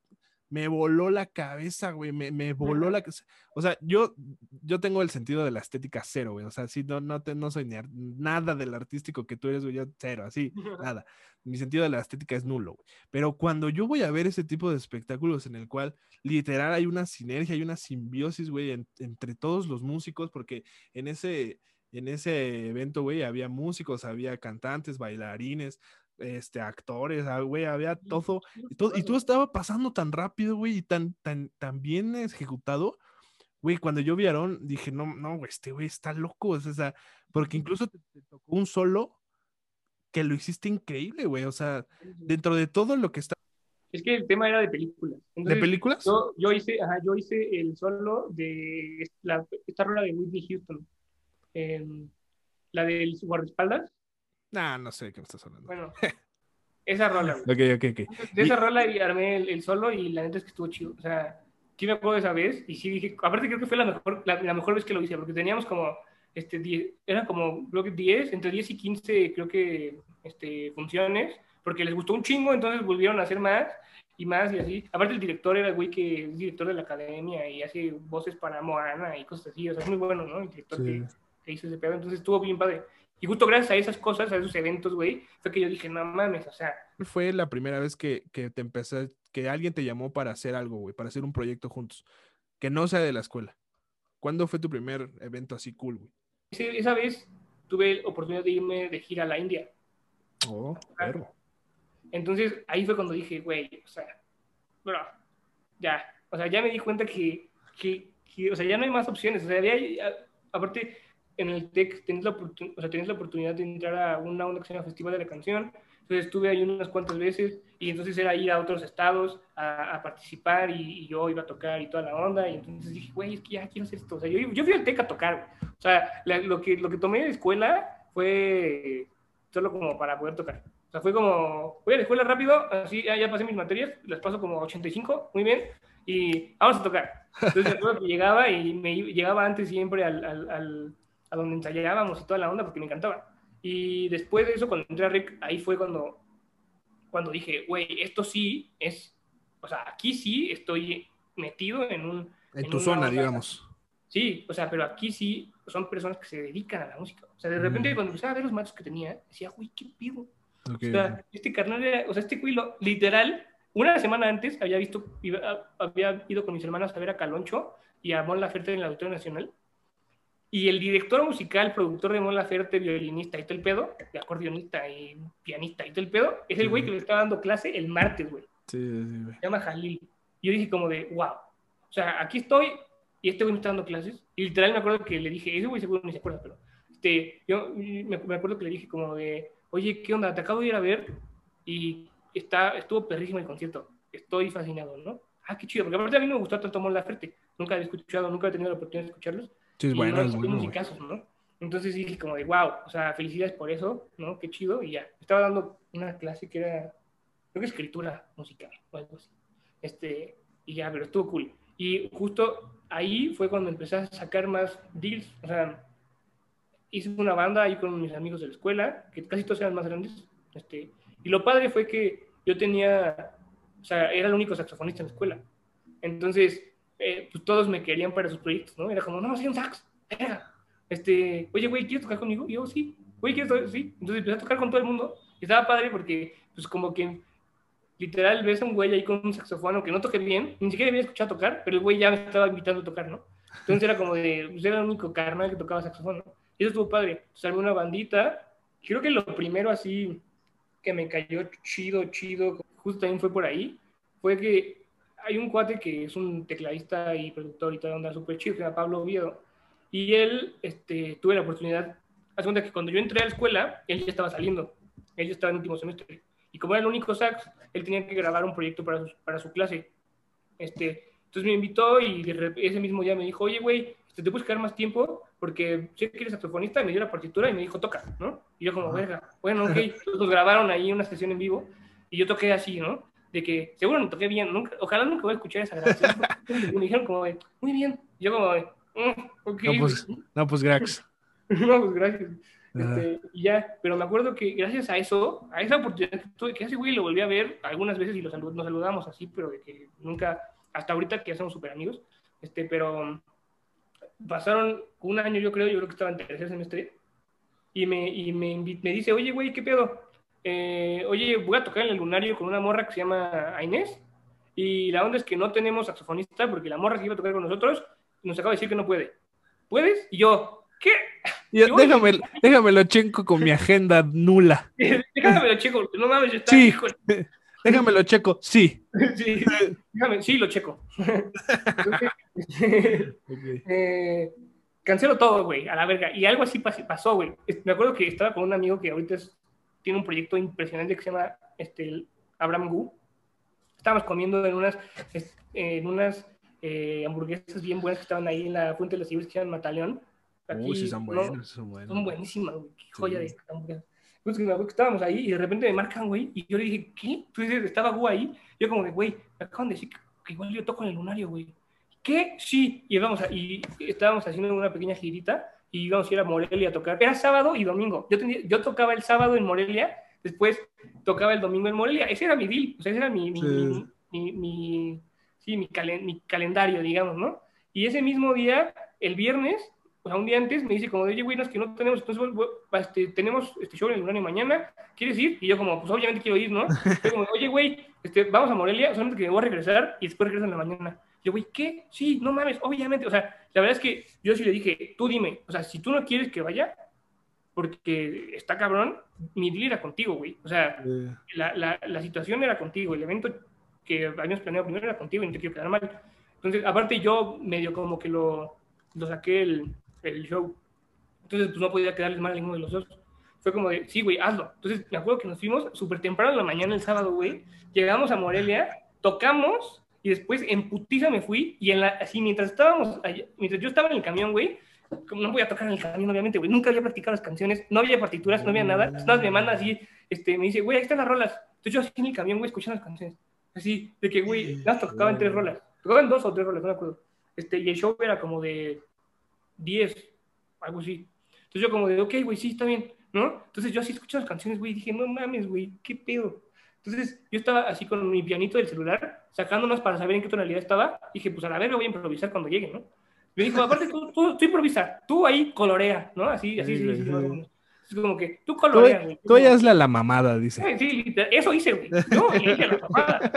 me voló la cabeza, güey, me, me voló la cabeza. O sea, yo, yo tengo el sentido de la estética cero, güey. O sea, sí, no, no, te, no soy ni nada del artístico que tú eres, güey, yo cero, así, nada. Mi sentido de la estética es nulo, güey. Pero cuando yo voy a ver ese tipo de espectáculos en el cual literal hay una sinergia, hay una simbiosis, güey, en- entre todos los músicos, porque en ese, en ese evento, güey, había músicos, había cantantes, bailarines, este, actores, ah, güey, había todo, y todo, y todo estaba pasando tan rápido, güey, y tan, tan, tan bien ejecutado. Güey, cuando yo vi a Aarón, dije, no, no, güey, este güey está loco, o sea, porque incluso te, te tocó un solo que lo hiciste increíble, güey, o sea, dentro de todo lo que está... Es que el tema era de películas. ¿De Entonces, películas? Yo, yo, hice, ajá, yo hice el solo de la, esta rola de Whitney Houston. Em, la del guardaespaldas. Nah, no sé de qué me estás hablando. Bueno, esa rola. Ok, ok, ok. De esa rola y armé el, el solo y la neta es que estuvo chido. O sea, sí me acuerdo de esa vez y sí dije, aparte creo que fue la mejor, la, la mejor vez que lo hice, porque teníamos como, este, 10, eran como, creo que 10, entre 10 y 15, creo que, este, funciones, porque les gustó un chingo, entonces volvieron a hacer más y más y así. Aparte el director era el güey que es director de la academia y hace voces para Moana y cosas así, o sea, es muy bueno, ¿no? El director Sí. que, que hizo ese pedo, entonces estuvo bien padre. Y justo gracias a esas cosas, a esos eventos, güey, fue que yo dije, no mames, o sea, ¿Cuál fue la primera vez que, que te empecé, que alguien te llamó para hacer algo, güey, para hacer un proyecto juntos? Que no sea de la escuela. ¿Cuándo fue tu primer evento así cool, güey? ese- esa vez tuve oportunidad de irme de gira a la India. Oh, perro. Entonces ahí fue cuando dije, güey, o sea, bro, ya, o sea, ya me di cuenta que, que, que, o sea, ya no hay más opciones, o sea, ya ya- aparte en el TEC tenés la, o sea, tenés la oportunidad de entrar a una onda que se llama Festival de la Canción, entonces estuve ahí unas cuantas veces y entonces era ir a otros estados a, a participar y, y yo iba a tocar y toda la onda y entonces dije, güey, es que ya quiero hacer esto, o sea, yo, yo fui al TEC a tocar, o sea, la- lo, que, lo que tomé de escuela fue solo como para poder tocar. O sea, fue como, voy a la escuela rápido, así ya, ya pasé mis materias, las paso como 85, muy bien, y vamos a tocar. Entonces, me acuerdo que llegaba y me llegaba antes siempre al, al, al- a donde ensayábamos y toda la onda porque me encantaba. Y después de eso, cuando entré a RIC, ahí fue cuando, cuando dije, güey, esto sí es, o sea, aquí sí estoy metido en un... En en tu zona, onda- digamos. Sí, o sea, pero aquí sí son personas que se dedican a la música. O sea, de repente Mm. cuando empezaba a ver los matos que tenía, decía, güey, ¿qué pido? Ok, O sea, este carnal era, o sea, este güey, lo- literal, una semana antes había visto, iba- había ido con mis hermanos a ver a Caloncho y a Mon Laferte en el Auditorio Nacional. Y el director musical, productor de Mon Laferte, violinista y todo el pedo, y acordeonista y pianista y todo el pedo, es el güey que le estaba dando clase el martes, güey. Sí, sí, güey. Se llama Jalil. Y yo dije como de, wow. O sea, aquí estoy y este güey me está dando clases. Y literal me acuerdo que le dije, ese güey seguro ni se acuerda, pero este, yo me, me acuerdo que le dije como de, oye, ¿qué onda? Te acabo de ir a ver y está, estuvo perrísimo el concierto. Estoy fascinado, ¿no? Ah, qué chido, porque aparte a mí me gustó tanto Mon Laferte. Nunca había escuchado, nunca he tenido la oportunidad de escucharlos. Sí, es bueno, no, es bueno, musicazos, ¿no? Entonces dije como de, wow, o sea, felicidades por eso, ¿no? Qué chido, y ya. Estaba dando una clase que era, creo que escritura musical o algo así. Este, y ya, pero estuvo cool. Y justo ahí fue cuando empecé a sacar más deals, o sea, hice una banda ahí con mis amigos de la escuela, que casi todos eran más grandes, este, y lo padre fue que yo tenía, o sea, era el único saxofonista en la escuela. Entonces, eh, pues todos me querían para sus proyectos, ¿no? Era como, no, sí, un sax. Este, oye, güey, ¿quieres tocar conmigo? Y yo, sí, güey, ¿quieres tocar? Sí. Entonces empecé a tocar con todo el mundo. Y estaba padre porque, pues, como que literal ves a un güey ahí con un saxofón que no toque bien, ni siquiera había escuchado tocar, pero el güey ya me estaba invitando a tocar, ¿no? Entonces era como de, pues era el único carnal que tocaba saxofón, ¿no? Y eso estuvo padre. Entonces armé una bandita. Creo que lo primero así que me cayó chido, chido, justo también fue por ahí, fue que hay un cuate que es un tecladista y productor y toda onda súper chido, que se llama Pablo Oviedo, y él, este, tuve la oportunidad, haz cuenta que cuando yo entré a la escuela, él ya estaba saliendo, él ya estaba en último semestre, y como era el único sax, él tenía que grabar un proyecto para su, para su clase, este, entonces me invitó y ese mismo día me dijo, oye, güey, este, ¿te puedes quedar más tiempo? Porque sé que eres saxofonista, y me dio la partitura y me dijo, toca, ¿no? Y yo como, verga, bueno, ok, entonces nos grabaron ahí una sesión en vivo, y yo toqué así, ¿no? De que seguro no toqué bien, nunca, ojalá nunca voy a escuchar esa grabación. me dijeron como de, muy bien. Yo como de, "Mm, ok. No, pues, no, pues, Grax. No, pues gracias. Este, y ya, pero me acuerdo que gracias a eso, a esa oportunidad que tuve, que ese güey lo volví a ver algunas veces y salud- nos saludamos así, pero de que nunca, hasta ahorita que ya somos súper amigos, este, pero pasaron un año, yo creo, yo creo que estaba en tercer semestre, y me, y me, me dice, oye, güey, ¿qué pedo? Eh, oye, voy a tocar en el lunario con una morra que se llama Inés, y la onda es que no tenemos saxofonista porque la morra que iba a tocar con nosotros nos acaba de decir que no puede. ¿Puedes? Y yo, ¿qué? Yo- Yo voy- déjame, déjamelo checo con mi agenda nula. Déjame lo checo, no mames, está Sí. hijo Déjamelo checo, sí. sí, déjame, sí, lo checo. Eh, cancelo todo, güey, a la verga. Y algo así pas- pasó, güey. Me acuerdo que estaba con un amigo que ahorita es- tiene un proyecto impresionante que se llama este, Abraham Gu. Estábamos comiendo en unas, en unas eh, hamburguesas bien buenas que estaban ahí en la Fuente de los Civiles que se llaman Mataleón. Uy, sí, son ¿no? buenos, son buenos. Son buenísimas, güey. Qué joya Sí. de. Pues me acuerdo que estábamos ahí y de repente me marcan, güey, y yo le dije, ¿qué? Tú dices, estaba Gu ahí. Yo como de, güey, me acaban de decir que, igual yo toco en el lunario, güey. ¿Qué? Sí. Y, íbamos a- y estábamos haciendo una pequeña girita y íbamos a ir a Morelia a tocar. Era sábado y domingo. Yo, tenía- yo tocaba el sábado en Morelia, después tocaba el domingo en Morelia. Ese era mi deal, o sea, ese era mi, mi, Sí. mi, mi- sí, mi, calen- mi calendario, digamos, ¿no? Y ese mismo día, el viernes, o sea, un día antes me dice como, oye, güey, no es que no tenemos, entonces, este, tenemos este show en el Urania mañana, ¿quieres ir? Y yo como, pues obviamente quiero ir, ¿no? Yo como, oye, güey, este, vamos a Morelia, solamente que me voy a regresar y después regreso en la mañana. Yo, güey, ¿qué? Sí, no mames, obviamente, o sea, la verdad es que yo sí le dije, tú dime, o sea, si tú no quieres que vaya, porque está cabrón, mi deal era contigo, güey. O sea, Eh, la, la, la situación era contigo, el evento que habíamos planeado primero era contigo y no te quiero quedar mal. Entonces, aparte yo medio como que lo, lo saqué el, el show. Entonces, pues no podía quedarles mal a ninguno de los dos. Fue como de, sí, güey, hazlo. Entonces, me acuerdo que nos fuimos súper temprano en la mañana el sábado, güey. Llegamos a Morelia, tocamos y después en putiza me fui y en la, así mientras estábamos, allá- mientras yo estaba en el camión, güey, como no voy a tocar en el camión, obviamente, güey, nunca había practicado las canciones, no había partituras, no había nada. Nada más me manda así, este, me dice, güey, ahí están las rolas. Entonces yo así en el camión, güey, escuchando las canciones. Así, de que, güey, más tocaban tres rolas. Tocaban dos o tres rolas, no me acuerdo. Este, y el show era como de 10, algo así. Entonces yo como de, ok, güey, sí, está bien, ¿no? Entonces yo así escucho las canciones, güey, dije, no mames, güey, qué pedo. Entonces yo estaba así con mi pianito del celular, sacándonos para saber en qué tonalidad estaba. Dije, pues a la verga voy a improvisar cuando llegue, ¿no? Me dijo, aparte tú, tú, tú improvisa, tú ahí colorea, ¿no? Así, así, Sí, sí, sí. Es como que tú Tú, coloreas, güey. tú ya es la, la mamada, dice. Sí, eso hice, güey. Yo a la mamada.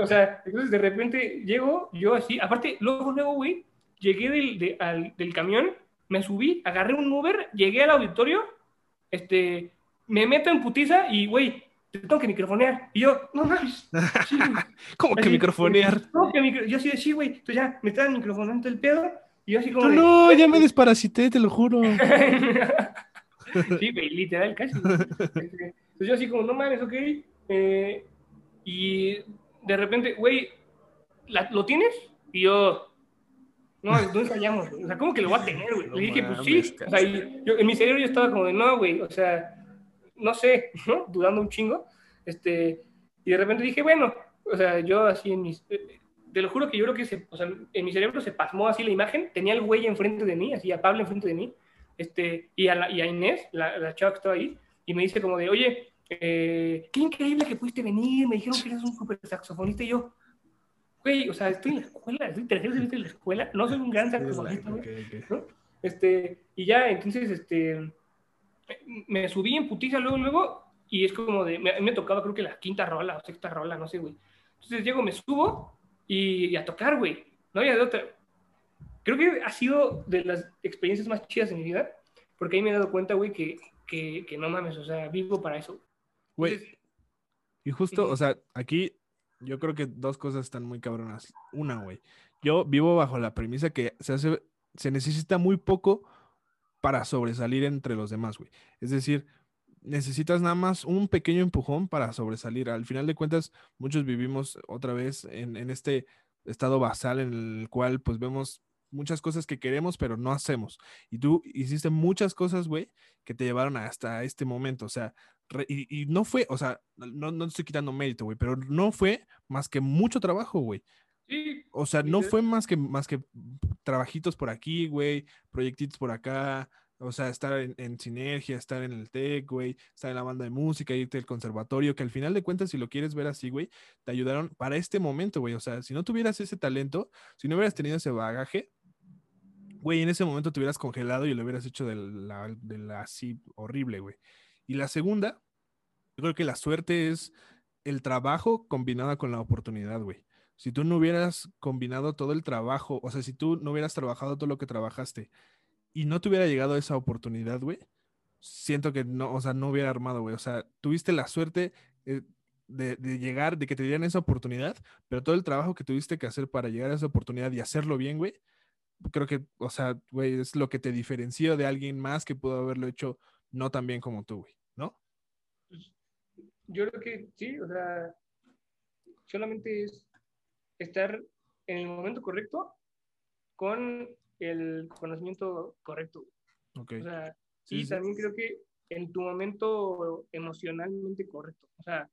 O sea, entonces de repente llego, yo así, aparte, luego, luego, güey, llegué del, de- al- del camión, me subí, agarré un Uber, llegué al auditorio, este, me meto en putiza y, güey, te tengo que microfonear. Y yo, no mames. sí. ¿Cómo que microfonear? No, que micro- yo así de sí, güey. Entonces ya me estaban microfonando el pedo y yo así como. No, de, no, ya me desparasité, te lo juro. sí, güey, literal, casi. Este, Entonces yo así como, no mames, ok. Eh, y de repente, güey, ¿la- ¿lo tienes? Y yo, no, no ensayamos. güey. O sea, ¿cómo que lo voy a tener, güey? No Le dije, pues sí. O sea, yo- en mi cerebro yo estaba como de, no, güey, o sea, no sé, ¿no? Dudando un chingo. Este, y de repente dije, bueno, o sea, yo así en mis... eh, Te lo juro que yo creo que se, o sea, en mi cerebro se pasmó así la imagen, tenía el güey enfrente de mí, así a Pablo enfrente de mí, este, y, a la- y a Inés, la, la chava que estaba ahí, y me dice como de, oye, eh, qué increíble que pudiste venir, me dijeron que eres un súper saxofonista, y yo, güey, o sea, estoy en la escuela, estoy tercero semestre en la escuela, no soy un gran saxofonista, güey. Ok, ok. ¿no? Este, y ya, entonces, este, me subí en putiza luego, luego, y es como de, me, me tocaba creo que la quinta rola o sexta rola, no sé, güey. Entonces llego, me subo y, y a tocar, güey. No había de otra. Creo que ha sido de las experiencias más chidas de mi vida, porque ahí me he dado cuenta, güey, que, que, que no mames, o sea, vivo para eso. Güey, y justo, o sea, aquí yo creo que dos cosas están muy cabronas. Una, güey. Yo vivo bajo la premisa que se hace, se necesita muy poco para sobresalir entre los demás, güey. Es decir, necesitas nada más un pequeño empujón para sobresalir. Al final de cuentas, muchos vivimos otra vez en, en este estado basal en el cual pues vemos muchas cosas que queremos pero no hacemos. Y tú hiciste muchas cosas, güey, que te llevaron hasta este momento. O sea, re- y, y no fue, o sea, no, no estoy quitando mérito, güey, pero no fue más que mucho trabajo, güey. sí, O sea, no fue más que, más que trabajitos por aquí, güey, proyectitos por acá, o sea, estar en, en sinergia, estar en el TEC, güey, estar en la banda de música, irte al conservatorio, que al final de cuentas, si lo quieres ver así, güey, te ayudaron para este momento, güey. O sea, si no tuvieras ese talento, si no hubieras tenido ese bagaje, güey, en ese momento te hubieras congelado y lo hubieras hecho de la, de la así horrible, güey. Y la segunda, yo creo que la suerte es el trabajo combinada con la oportunidad, güey. Si tú no hubieras combinado todo el trabajo, o sea, si tú no hubieras trabajado todo lo que trabajaste y no te hubiera llegado esa oportunidad, güey, siento que no, o sea, no hubiera armado, güey. O sea, tuviste la suerte eh, de, de llegar, de que te dieran esa oportunidad, pero todo el trabajo que tuviste que hacer para llegar a esa oportunidad y hacerlo bien, güey, creo que, o sea, güey, es lo que te diferenció de alguien más que pudo haberlo hecho no tan bien como tú, güey, ¿no? yo creo que sí, o sea, solamente es estar en el momento correcto con el conocimiento correcto. Ok. O sea, Sí, y sí. también creo que en tu momento emocionalmente correcto. O sea,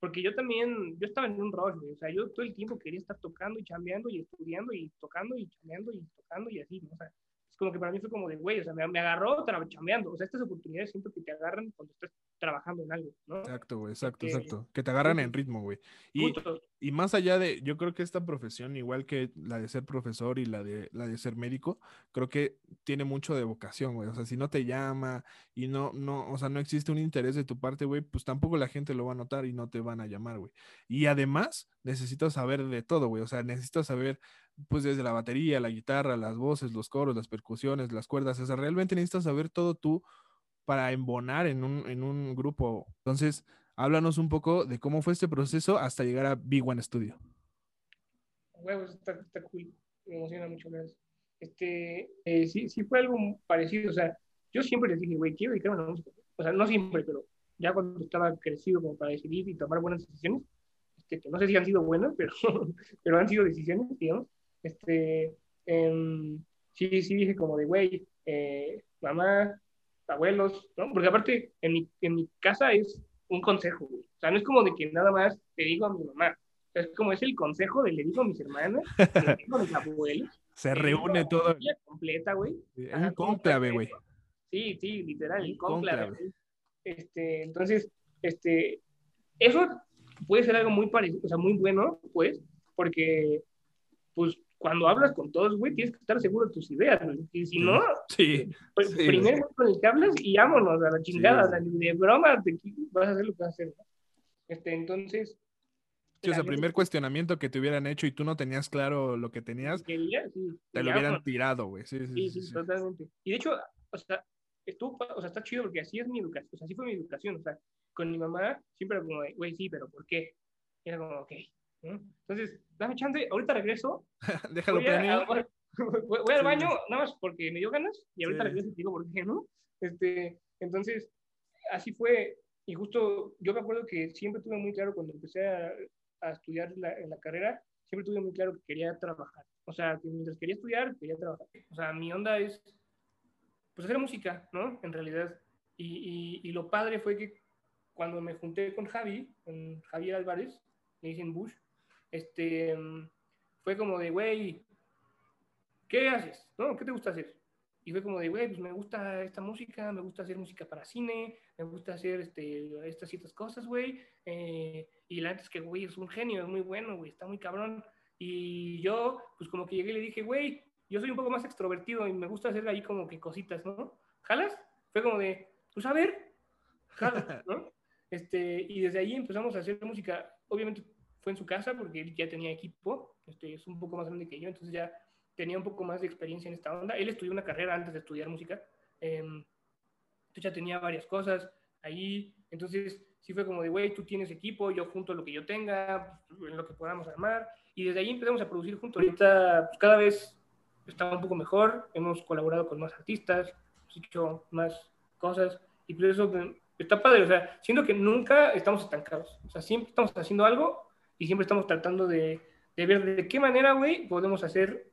porque yo también, yo estaba en un güey. O sea, yo todo el tiempo quería estar tocando y chambeando y estudiando y tocando y chambeando y tocando y así, ¿no? O sea, es como que para mí fue como de, güey, o sea, me, me agarró chambeando. O sea, estas oportunidades siento que te agarran cuando estás trabajando en algo, ¿no? Exacto, güey, exacto, Que- exacto. Que te agarran en ritmo, güey. Y, Justo. y más allá de, yo creo que esta profesión, igual que la de ser profesor y la de, la de ser médico, creo que tiene mucho de vocación, güey. O sea, si no te llama y no, no, o sea, no existe un interés de tu parte, güey, pues tampoco la gente lo va a notar y no te van a llamar, güey. Y además, necesitas saber de todo, güey. O sea, necesitas saber, pues, desde la batería, la guitarra, las voces, los coros, las percusiones, las cuerdas. O sea, realmente necesitas saber todo tú para embonar en un, en un grupo. Entonces, háblanos un poco de cómo fue este proceso hasta llegar a Big One Studio. Huevos, está, está cool. Me emociona mucho eso. Este, eh, sí, sí fue algo parecido. O sea, yo siempre les dije, güey, quiero dedicarme a la música. O sea, no siempre, pero ya cuando estaba crecido como para decidir y tomar buenas decisiones, este, que no sé si han sido buenas, pero, pero han sido decisiones, digamos. Este, em, sí, sí dije como de, güey, eh, mamá, abuelos, ¿no? Porque aparte, en mi, en mi casa es un consejo, güey. O sea, no es como de que nada más te digo a mi mamá. O sea, es como es el consejo de le digo a mis hermanas, le digo a mis abuelos. Se reúne la todo. familia completa, güey. Un cónclave, güey. Sí, sí, literal, el cónclave. Este, entonces, este, eso puede ser algo muy parecido, o sea, muy bueno, pues, porque, pues, cuando hablas con todos, güey, tienes que estar seguro de tus ideas, güey. Y si no, Sí, pues, Sí, primero sí. con el que hablas y vámonos a la chingada, o sea, de broma, te- vas a hacer lo que vas a hacer. ¿no? Este, entonces, o sea, primer cuestionamiento que te hubieran hecho y tú no tenías claro lo que tenías, quería, te lo hubieran tirado, güey. Sí, sí, Sí, totalmente. Y de hecho, o sea, estuvo, o sea, está chido porque así es mi educación, o sea, así fue mi educación, o sea, con mi mamá siempre era como, de, güey, sí, pero ¿por qué? Era como, ok, ¿no? Entonces, dame chance, ahorita regreso, Déjalo voy, a- voy, al Sí. baño, nada más porque me dio ganas, y ahorita Sí. regreso y digo por qué, ¿no? Este, entonces, así fue, y justo, yo me acuerdo que siempre tuve muy claro cuando empecé a, a estudiar la, en la carrera, siempre tuve muy claro que quería trabajar. O sea, que mientras quería estudiar, quería trabajar. O sea, mi onda es, pues, hacer música, ¿no? En realidad. Y, y, y lo padre fue que cuando me junté con Javi, con Javier Álvarez, le dicen Bush, este, mm, fue como de, güey, ¿qué haces? ¿No? ¿Qué te gusta hacer? Y fue como de, güey, pues me gusta esta música, me gusta hacer música para cine, me gusta hacer este, estas ciertas cosas, güey. eh, y la neta es que, güey, es un genio, es muy bueno, güey, está muy cabrón. Y yo, pues como que llegué y le dije, güey, yo soy un poco más extrovertido y me gusta hacer ahí como que cositas, ¿no? ¿Jalas? Fue como de, pues a ver, jalas, ¿no? Este, y desde ahí empezamos a hacer música. Obviamente fue en su casa porque él ya tenía equipo, este, es un poco más grande que yo, entonces ya tenía un poco más de experiencia en esta onda. Él estudió una carrera antes de estudiar música, eh, entonces ya tenía varias cosas ahí, entonces sí fue como de, güey, tú tienes equipo, yo junto lo que yo tenga, pues, lo que podamos armar, y desde ahí empezamos a producir juntos. Ahorita pues, cada vez está un poco mejor, hemos colaborado con más artistas, hemos hecho más cosas, y por eso pues, está padre, o sea, siento que nunca estamos estancados, o sea, siempre estamos haciendo algo y siempre estamos tratando de, de ver de qué manera, güey, podemos hacer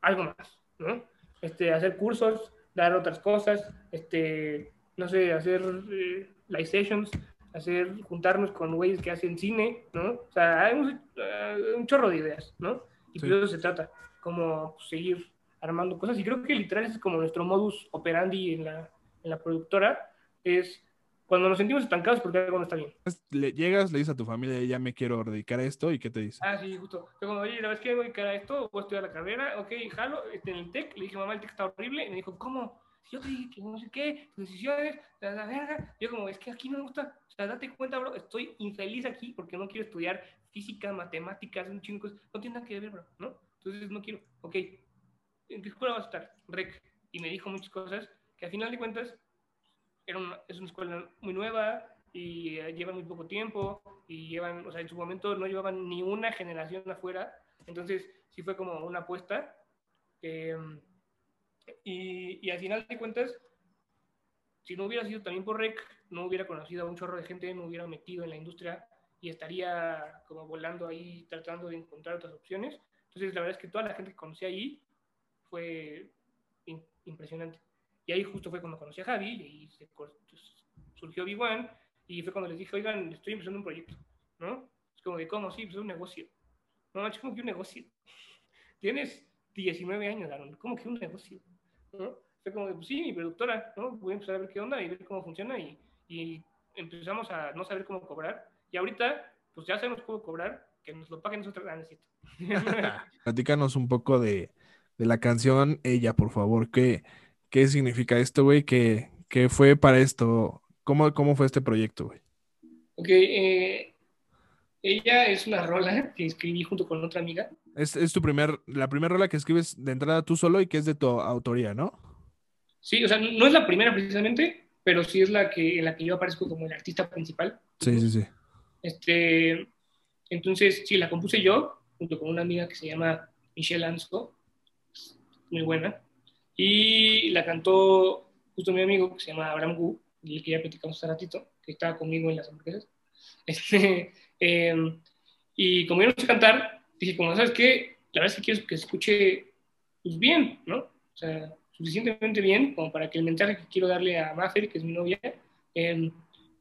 algo más, ¿no? Este, hacer cursos, dar otras cosas, este, no sé, hacer eh, live sessions, hacer, juntarnos con güeyes que hacen cine, ¿no? O sea, hay un, uh, un chorro de ideas, ¿no? Y Sí. por eso se trata, como pues, seguir armando cosas. Y creo que literal es como nuestro modus operandi en la, en la productora, es cuando nos sentimos estancados porque algo no está bien. Le llegas, le dices a tu familia, ya me quiero dedicar a esto, ¿y qué te dice? Ah, sí, justo. Fue como, oye, la vez que voy a dedicar a esto, voy a estudiar la carrera, ok, jalo, este, en el TEC, le dije, mamá, el TEC está horrible, y me dijo, ¿cómo? Yo te dije que no sé qué, tus decisiones, la, la verga. Yo como, es que aquí no me gusta, o sea, date cuenta, bro, estoy infeliz aquí porque no quiero estudiar física, matemáticas, un chingo no tiene nada que ver, bro, ¿no? Entonces no quiero, ok, ¿en qué escuela vas a estar? Rec. Y me dijo muchas cosas que al final de cuentas era una, es una escuela muy nueva, y eh, llevan muy poco tiempo y llevan, o sea, en su momento no llevaban ni una generación afuera, entonces sí fue como una apuesta. eh, y, y al final de cuentas, si no hubiera sido también por REC, no hubiera conocido a un chorro de gente, no hubiera metido en la industria y estaría como volando ahí tratando de encontrar otras opciones. Entonces, la verdad es que toda la gente que conocí ahí fue in- impresionante. Y ahí justo fue cuando conocí a Javi y ahí se pues, surgió B1 y fue cuando les dije, oigan, estoy empezando un proyecto, ¿no? Es como de, ¿cómo? Sí, pues es un negocio. No, es como que un negocio. Tienes 19 años, Aaron, ¿cómo que un negocio? ¿no? Fue como, de, pues sí, mi productora, ¿no? Voy a empezar a ver qué onda y ver cómo funciona y, y empezamos a no saber cómo cobrar. Y ahorita, pues ya sabemos cómo cobrar, que nos lo paguen nosotros. Ah. Platícanos un poco de, de la canción Ella, por favor. ¿Qué, qué significa esto, güey? ¿Qué, qué fue para esto? ¿Cómo, cómo fue este proyecto, güey? ok, eh, ella es una rola que escribí junto con otra amiga. Es, es tu primer, la primera rola que escribes de entrada tú solo y que es de tu autoría, ¿no? Sí, o sea, no es la primera precisamente, pero sí es la que, en la que yo aparezco como el artista principal. Sí, sí, sí. Este, entonces, sí, la compuse yo, junto con una amiga que se llama Michelle Ansco, muy buena, y la cantó justo mi amigo que se llama Abraham Gu, el que ya platicamos hace ratito, que estaba conmigo en las hamburguesas. Este, eh, y como yo no sé cantar, dije, como, ¿sabes qué? La verdad es que quiero que se escuche pues, bien, ¿no? O sea, suficientemente bien como para que el mensaje que quiero darle a Maffer, que es mi novia, eh,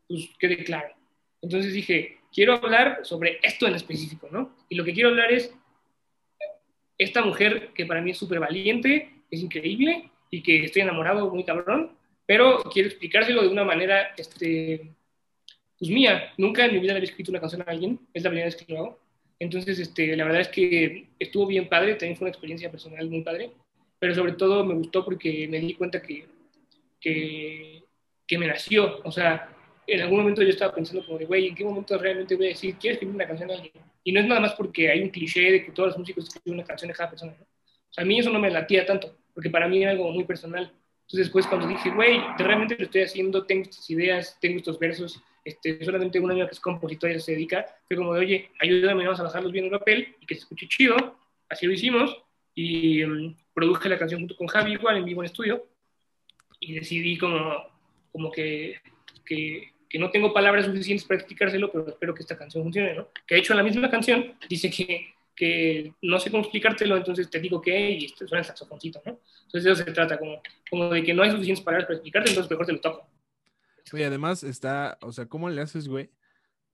pues quede claro. Entonces dije, quiero hablar sobre esto en específico, ¿no? Y lo que quiero hablar es esta mujer que para mí es súper valiente, es increíble y que estoy enamorado muy cabrón, pero quiero explicárselo de una manera, este, pues mía. Nunca en mi vida había escrito una canción a alguien, es la primera vez que lo hago. Entonces, este, la verdad es que estuvo bien padre, también fue una experiencia personal muy padre, pero sobre todo me gustó porque me di cuenta que, que, que me nació. O sea, en algún momento yo estaba pensando como de, güey, ¿en qué momento realmente voy a decir, quiero escribir una canción a alguien? Y no es nada más porque hay un cliché de que todos los músicos escriben una canción a cada persona. ¿no? O sea, a mí eso no me latía tanto, porque para mí era algo muy personal. Entonces después cuando dije, güey, realmente lo estoy haciendo, tengo estas ideas, tengo estos versos, este, solamente un año que es compositor y se dedica, fue como de, oye, ayúdame, vamos a bajarlos bien en papel y que se escuche chido. Así lo hicimos y um, produje la canción junto con Javi igual en vivo en estudio y decidí como, como que, que, que, no tengo palabras suficientes para explicárselo, pero espero que esta canción funcione, ¿no? Que de hecho en la misma canción dice que, que no sé cómo explicártelo, entonces te digo que y esto suena el saxofoncito, ¿no? Entonces de eso se trata, como, como de que no hay suficientes palabras para explicarte, entonces mejor te lo toco. Oye, además está, o sea, ¿cómo le haces, güey?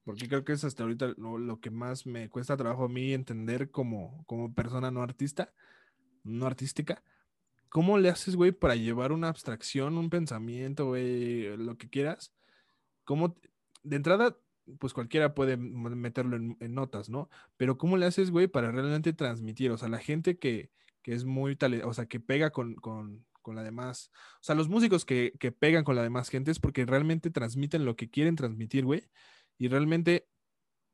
Porque creo que es hasta ahorita lo, lo, que más me cuesta trabajo a mí entender como, como persona no artista, no artística. ¿Cómo le haces, güey, para llevar una abstracción, un pensamiento, güey, lo que quieras? ¿Cómo, de entrada, pues cualquiera puede meterlo en, notas, ¿no? Pero ¿cómo le haces, güey, para realmente transmitir? O sea, la gente que, que es muy tal, o sea, que pega con, con, con la demás, o sea, los músicos que, que, pegan con la demás gente es porque realmente transmiten lo que quieren transmitir, güey, y realmente,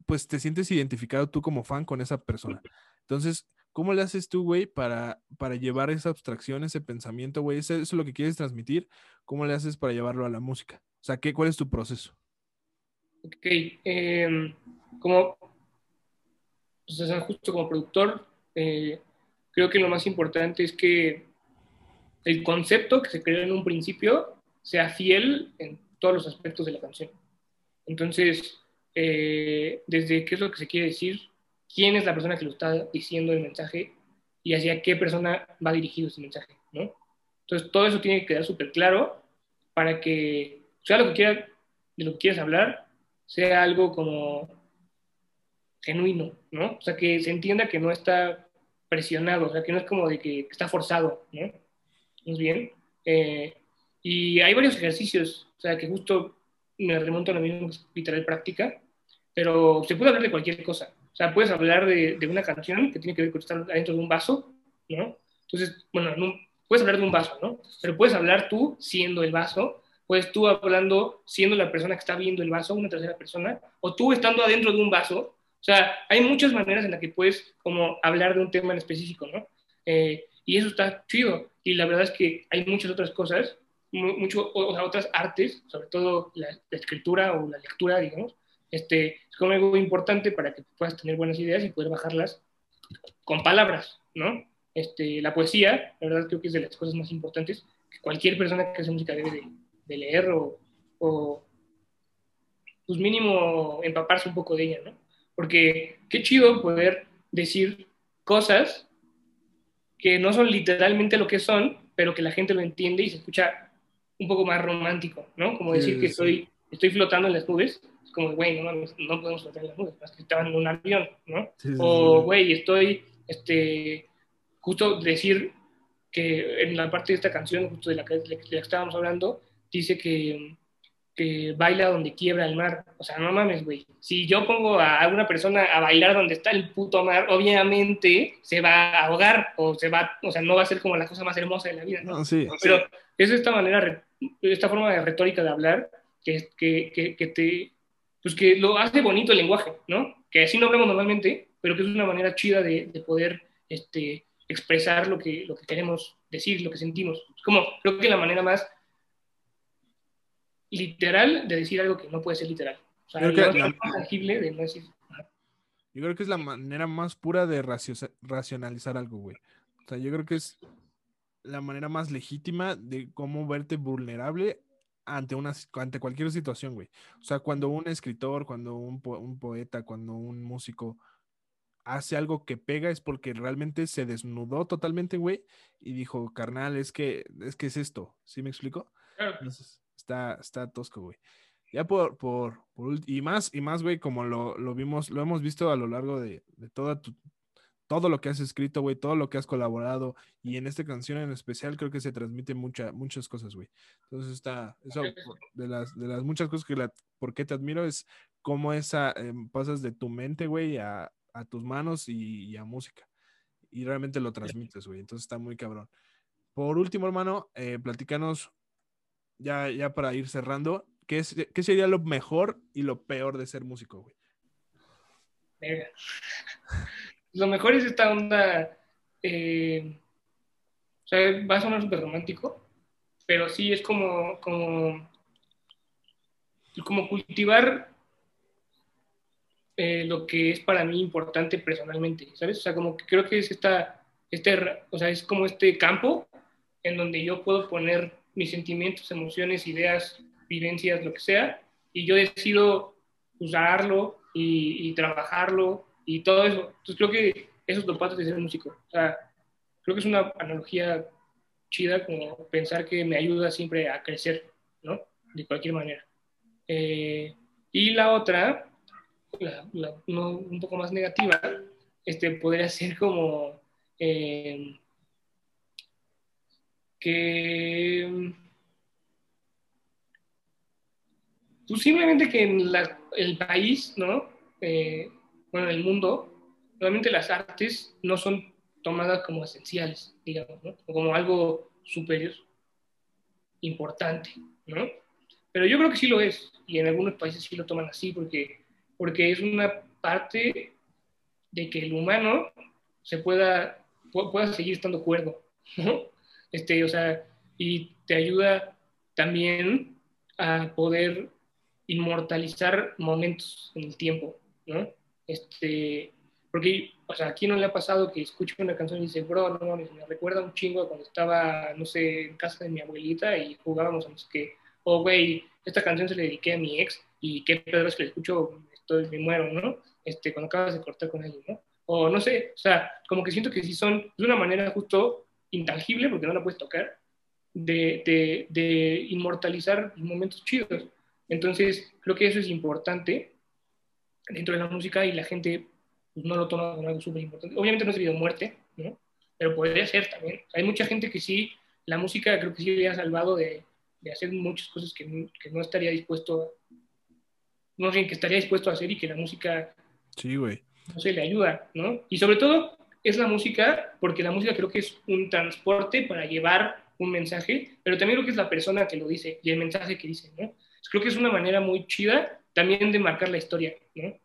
pues te sientes identificado tú como fan con esa persona. Entonces, ¿cómo le haces tú, güey, para, para llevar esa abstracción, ese pensamiento, güey, eso, es lo que quieres transmitir? ¿Cómo le haces para llevarlo a la música? O sea, ¿qué, ¿cuál es tu proceso? Ok, eh, como, pues, justo como productor, eh, creo que lo más importante es que el concepto que se creó en un principio sea fiel en todos los aspectos de la canción. Entonces, eh, desde qué es lo que se quiere decir, quién es la persona que lo está diciendo el mensaje y hacia qué persona va dirigido ese mensaje, ¿no? Entonces, todo eso tiene que quedar súper claro para que, sea lo que quiera, de lo que quieras hablar, sea algo como genuino, ¿no? O sea, que se entienda que no está presionado, o sea, que no es como de que está forzado, ¿no? ¿Es bien? Eh, y hay varios ejercicios, o sea, que justo me remonto a lo mismo literal práctica, pero se puede hablar de cualquier cosa. O sea, puedes hablar de, de una canción que tiene que ver con estar adentro de un vaso, ¿no? Entonces, bueno, no, puedes hablar de un vaso, ¿no? Pero puedes hablar tú siendo el vaso, puedes tú hablando siendo la persona que está viendo el vaso, una tercera persona, o tú estando adentro de un vaso. O sea, hay muchas maneras en las que puedes como hablar de un tema en específico, ¿no? Eh, y eso está chido. Y la verdad es que hay muchas otras cosas, mucho, o sea, otras artes, sobre todo la, la, escritura o la lectura, digamos, este, es como algo importante para que puedas tener buenas ideas y poder bajarlas con palabras, ¿no? Este, la poesía, la verdad creo que es de las cosas más importantes que cualquier persona que hace música debe de, de leer o, o, pues mínimo empaparse un poco de ella, ¿no? Porque qué chido poder decir cosas que no son literalmente lo que son, pero que la gente lo entiende y se escucha un poco más romántico, ¿no? Como decir sí, que sí. Estoy, estoy flotando en las nubes, es como, güey, no, no podemos flotar en las nubes, más que estaban en un avión, ¿no? Sí, o, güey, estoy, este, justo decir que en la parte de esta canción, justo de la que, de la que estábamos hablando, dice que, que baila donde quiebra el mar. O sea, no mames, güey. Si yo pongo a alguna persona a bailar donde está el puto mar, obviamente se va a ahogar o se va, o sea, no va a ser como la cosa más hermosa de la vida, ¿no? No, sí. Pero es esta manera, esta forma de retórica de hablar que, que, que, que te, pues que lo hace bonito el lenguaje, ¿no? Que así no hablamos normalmente, pero que es una manera chida de, de poder este, expresar lo que, lo que queremos decir, lo que sentimos. Es como, creo que la manera más literal de decir algo que no puede ser literal. O sea, Creo que la tangible de no decir. Yo creo que es la manera más pura de racio- racionalizar algo, güey. O sea, yo creo que es la manera más legítima de cómo verte vulnerable ante una ante cualquier situación, güey. O sea, cuando un escritor, cuando un, po- un poeta, cuando un músico hace algo que pega es porque realmente se desnudó totalmente, güey, y dijo, carnal, es que es que es esto, ¿sí me explico? Claro. Entonces, está, está tosco, güey. Ya por, por, por y más, y más, güey, como lo, lo vimos, lo hemos visto a lo largo de, de toda tu, todo lo que has escrito, güey, todo lo que has colaborado, y en esta canción en especial creo que se transmite mucha, muchas cosas, güey. Entonces está, eso, de las, de las muchas cosas que la, por qué te admiro es cómo esa, em, pasas de tu mente, güey, a, a tus manos y, y a música. Y realmente lo transmites, güey. Entonces está muy cabrón. Por último, hermano, eh, platícanos, ya, ya para ir cerrando, ¿qué, es, ¿qué sería lo mejor y lo peor de ser músico, güey? Lo mejor es esta onda. eh, o sea, va a sonar súper romántico, pero sí es como, como, como cultivar eh, lo que es para mí importante personalmente, ¿sabes? O sea, como que creo que es esta, este, o sea, es como este campo en donde yo puedo poner mis sentimientos, emociones, ideas, vivencias, lo que sea, y yo decido usarlo y, trabajarlo y todo eso. Entonces creo que eso es lo padre de ser músico. O sea, creo que es una analogía chida como pensar que me ayuda siempre a crecer, ¿no? De cualquier manera. Eh, y la otra, un poco más negativa, este, podría ser como eh, que pues simplemente que en la- el país, ¿no? Eh, bueno, en el mundo, realmente las artes no son tomadas como esenciales, digamos, ¿no? O como algo superior, importante, ¿no? Pero yo creo que sí lo es, y en algunos países sí lo toman así, porque, porque es una parte de que el humano se pueda, pu- pueda seguir estando cuerdo, ¿no? Este, o sea, y te ayuda también a poder inmortalizar momentos en el tiempo, ¿no? Este, porque, o sea, aquí no le ha pasado que escuche una canción y dice, bro, no me recuerda un chingo cuando estaba, no sé, en casa de mi abuelita y jugábamos a no sé qué. O, güey, esta canción se le dediqué a mi ex y qué pedo es que la escucho, estoy, me muero, ¿no? Este, cuando acabas de cortar con alguien, ¿no? O no sé, o sea, como que siento que sí son de una manera justo intangible, porque no la puedes tocar, de, de, de inmortalizar momentos chidos. Entonces, creo que eso es importante dentro de la música y la gente pues, no lo toma como algo súper importante. Obviamente no es debido a muerte, ¿no? Pero podría ser también. Hay mucha gente que sí, la música creo que sí le ha salvado de, de hacer muchas cosas que, no- que no estaría dispuesto no sé, que estaría dispuesto a hacer y que la música Sí, güey. no sé, le ayuda, ¿no? Y sobre todo es la música, porque la música creo que es un transporte para llevar un mensaje, pero también creo que es la persona que lo dice y el mensaje que dice, ¿no? Creo que es una manera muy chida también de marcar la historia, ¿no?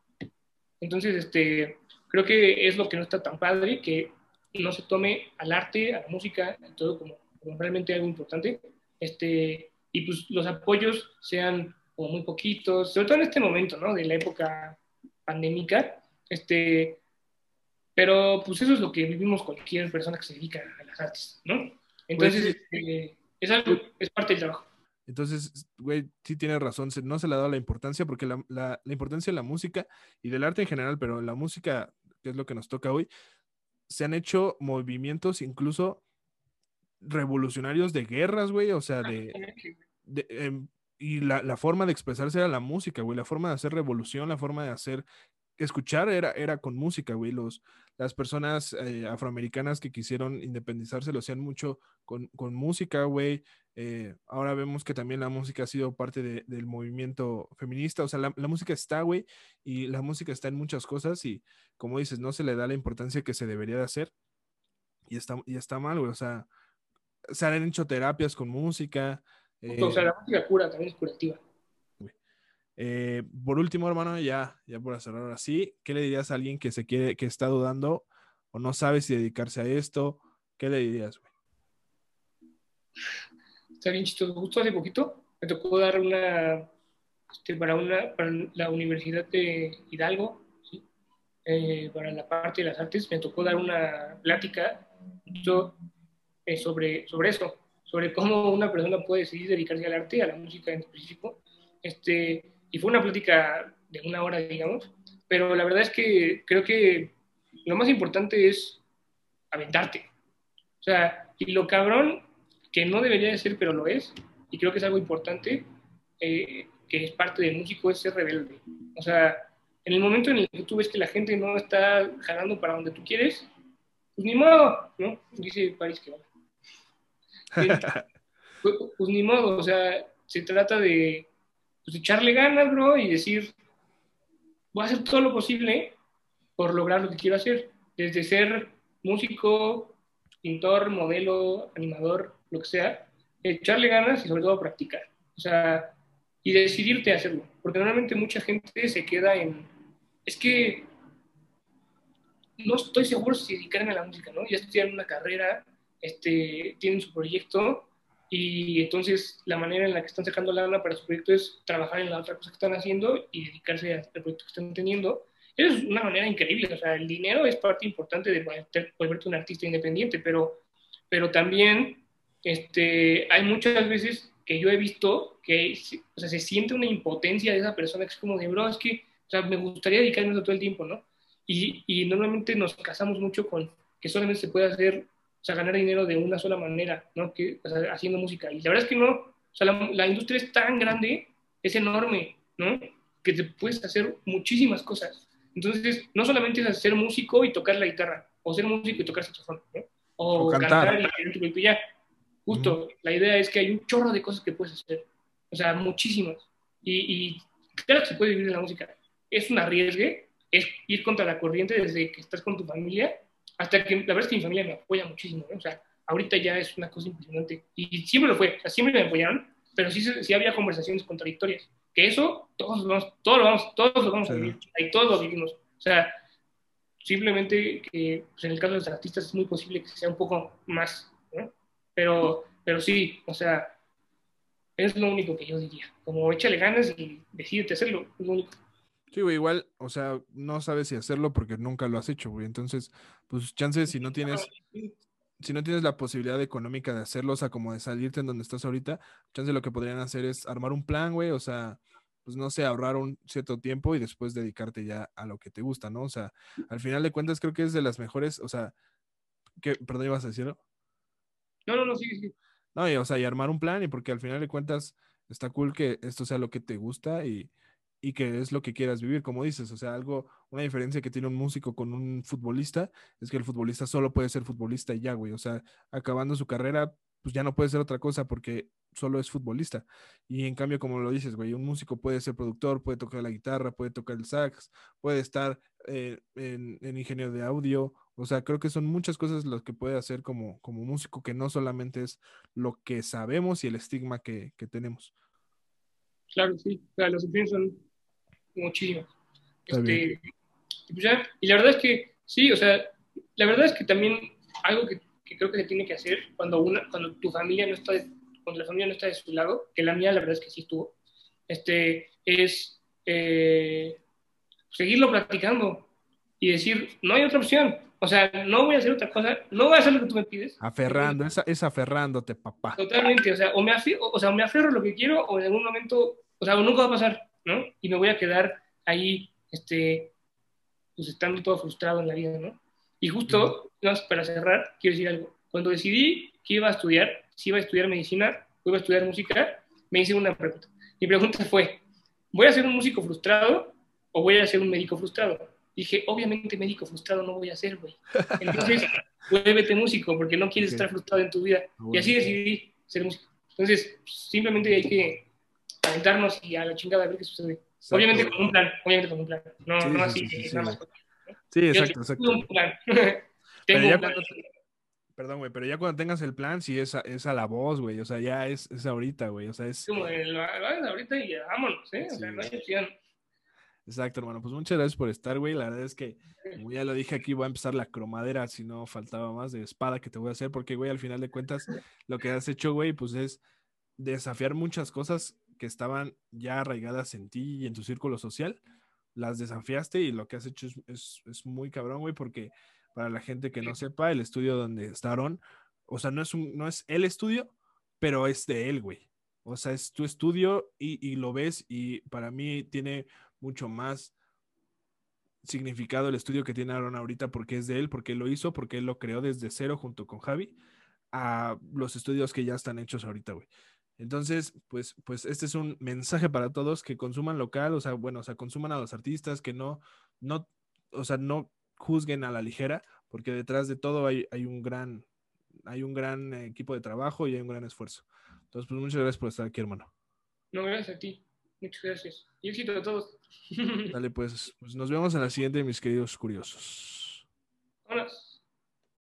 Entonces, este, creo que es lo que no está tan padre, que no se tome al arte, a la música, y todo como, como realmente algo importante, este, y pues los apoyos sean como muy poquitos, sobre todo en este momento, ¿no? De la época pandémica, este, pero pues eso es lo que vivimos cualquier persona que se dedica a las artes, ¿no? Entonces, Pues este, es algo, es parte del trabajo. Entonces, güey, sí tienes razón, no se le ha dado la importancia porque la, la- la importancia de la música y del arte en general, pero la música, que es lo que nos toca hoy, se han hecho movimientos incluso revolucionarios de guerras, güey, o sea, de, de, em, y la, la forma de expresarse era la música, güey, la forma de hacer revolución, la forma de hacer escuchar era, era con música, güey. Los, las personas eh, afroamericanas que quisieron independizarse lo hacían mucho con, con música, güey. Eh, ahora vemos que también la música ha sido parte de- del movimiento feminista. O sea, la, la música está, güey, y la música está en muchas cosas y, como dices, no se le da la importancia que se debería de hacer. Y está, y está mal, güey. O sea, se han hecho terapias con música. O sea, eh, la música cura, también es curativa. Eh, por último, hermano, ya, ya por cerrar ahora sí, ¿qué le dirías a alguien que se quiere, que está dudando o no sabe si dedicarse a esto? ¿Qué le dirías, güey? Chistoso. Justo hace poquito me tocó dar una, este, para, una, para la Universidad de Hidalgo. Eh, para la parte de las artes, me tocó dar una plática justo, eh, sobre, sobre eso, sobre cómo una persona puede decidir dedicarse al arte, a la música en específico. Este, y fue una plática de una hora, digamos, pero la verdad es que creo que lo más importante es aventarte. O sea, y lo cabrón que no debería de ser, pero lo es, y creo que es algo importante, eh, que es parte del músico, es ser rebelde. O sea, en el momento en el que tú ves que la gente no está jalando para donde tú quieres, pues ni modo, ¿no? Dice París que va. Pues, pues ni modo, o sea, se trata de pues, echarle ganas, bro, y decir, voy a hacer todo lo posible por lograr lo que quiero hacer, desde ser músico, pintor, modelo, animador, lo que sea, echarle ganas y sobre todo practicar. O sea, y decidirte a hacerlo. Porque normalmente mucha gente se queda en, es que no estoy seguro si dedicarme a la música, ¿no? Ya estudian una carrera, este, tienen su proyecto y entonces la manera en la que están sacando lana para su proyecto es trabajar en la otra cosa que están haciendo y dedicarse al proyecto que están teniendo. Es una manera increíble, o sea, el dinero es parte importante de volverte- un artista independiente, pero, pero también este, hay muchas veces que yo he visto que o sea, se siente una impotencia de esa persona que es como de, bro, es que o sea, me gustaría dedicarme a todo el tiempo, ¿no? Y, y normalmente nos casamos mucho con que solamente se puede hacer, o sea, ganar dinero de una sola manera, ¿no? Que, o sea, haciendo música. Y la verdad es que no, o sea, la, la industria es tan grande, es enorme, ¿no? Que te puedes hacer muchísimas cosas. Entonces, no solamente es ser músico y tocar la guitarra, o ser músico y tocar saxofón, ¿no? O, O cantar. cantar, y proyecto y ya. Justo, la idea es que hay un chorro de cosas que puedes hacer. O sea, muchísimas. Y, y claro que se puede vivir de la música. Es un arriesgue, es ir contra la corriente desde que estás con tu familia hasta que, la verdad es que mi familia me apoya muchísimo. ¿no? O sea, ahorita ya es una cosa impresionante. Y siempre lo fue, o sea, siempre me apoyaron, pero sí, sí había conversaciones contradictorias. Que eso, todos vamos, todos lo vamos, todos lo vamos a Sí. vivir. Ahí todos lo vivimos. O sea, simplemente que pues, en el caso de los artistas es muy posible que sea un poco más, ¿no? Pero, pero sí, o sea, es lo único que yo diría. Como échale ganas y decídete hacerlo, es lo único. Sí, güey, igual, o sea, no sabes si hacerlo porque nunca lo has hecho, güey. Entonces, pues chances si no tienes, si no tienes la posibilidad económica de hacerlo, o sea, como de salirte en donde estás ahorita, chance lo que podrían hacer es armar un plan, güey, o sea, pues no sé, ahorrar un cierto tiempo y después dedicarte ya a lo que te gusta, ¿no? O sea, al final de cuentas creo que es de las mejores, o sea, que, perdón, ibas a decirlo. No, no, no, sí, sí. No, y, o sea, y armar un plan, y porque al final de cuentas está cool que esto sea lo que te gusta y, y que es lo que quieras vivir, como dices. O sea, algo, una diferencia que tiene un músico con un futbolista es que el futbolista solo puede ser futbolista y ya, güey. O sea, acabando su carrera, pues ya no puede ser otra cosa porque solo es futbolista. Y en cambio, como lo dices, güey, un músico puede ser productor, puede tocar la guitarra, puede tocar el sax, puede estar eh, en, en ingenio de audio. O sea, creo que son muchas cosas lo que puede hacer como, como músico, que no solamente es lo que sabemos y el estigma que, que tenemos. Claro, sí. O sea, las opciones son muchísimas. Está Este, y, pues ya, y la verdad es que sí, o sea, la verdad es que también algo que, que creo que se tiene que hacer cuando, una, cuando tu familia no está, de- cuando la familia no está de su lado, que la mía la verdad es que sí estuvo, este, es eh, seguirlo practicando y decir, no hay otra opción. O sea, no voy a hacer otra cosa, no voy a hacer lo que tú me pides. Aferrando, es, es aferrándote, papá. Totalmente, o sea, o me, aferro, o sea, me aferro a lo que quiero o en algún momento, o sea, o nunca va a pasar, ¿no? Y me voy a quedar ahí, este, pues estando todo frustrado en la vida, ¿no? Y justo, para cerrar, quiero decir algo. Cuando decidí que iba a estudiar, si iba a estudiar medicina o iba a estudiar música, me hice una pregunta. Mi pregunta fue, ¿voy a ser un músico frustrado o voy a ser un médico frustrado. Dije, obviamente médico frustrado no voy a ser, güey. Entonces, vuélvete músico porque no quieres estar frustrado en tu vida. Y así decidí ser músico. Entonces, simplemente hay que aventarnos y a la chingada a ver qué sucede. Exacto. Obviamente con un plan, obviamente con un plan. No, Sí, no sí, así, sí, sí, nada más. Sí, exacto, exacto. tengo un plan. Tengo un plan. Perdón, güey, pero ya cuando tengas el plan, sí es a, es a la voz, güey. O sea, ya es, es ahorita, güey. O sea, es. Como de, lo hagas ahorita y vámonos, ¿eh? O sea, no hay opción. Exacto, hermano. Pues muchas gracias por estar, güey. La verdad es que, como ya lo dije aquí, voy a empezar la cromadera, si no faltaba más, de espada que te voy a hacer, porque, güey, al final de cuentas, lo que has hecho, güey, pues es desafiar muchas cosas que estaban ya arraigadas en ti y en tu círculo social. Las desafiaste y lo que has hecho es, es, es muy cabrón, güey, porque para la gente que no sepa, el estudio donde está Aaron, o sea, no es, un, no es el estudio, pero es de él, güey. O sea, es tu estudio y, y lo ves y para mí tiene mucho más significado el estudio que tiene Aaron ahorita porque es de él, porque él lo hizo, porque él lo creó desde cero junto con Javi a los estudios que ya están hechos ahorita, güey. Entonces, pues, pues este es un mensaje para todos que consuman local, o sea, bueno, o sea, consuman a los artistas, que no, no, o sea, no juzguen a la ligera, porque detrás de todo hay, hay un gran, hay un gran equipo de trabajo y hay un gran esfuerzo. Entonces, pues muchas gracias por estar aquí, hermano. No, gracias a ti. Muchas gracias. Y éxito a todos. Dale, pues, pues nos vemos en la siguiente, mis queridos curiosos. Vámonos.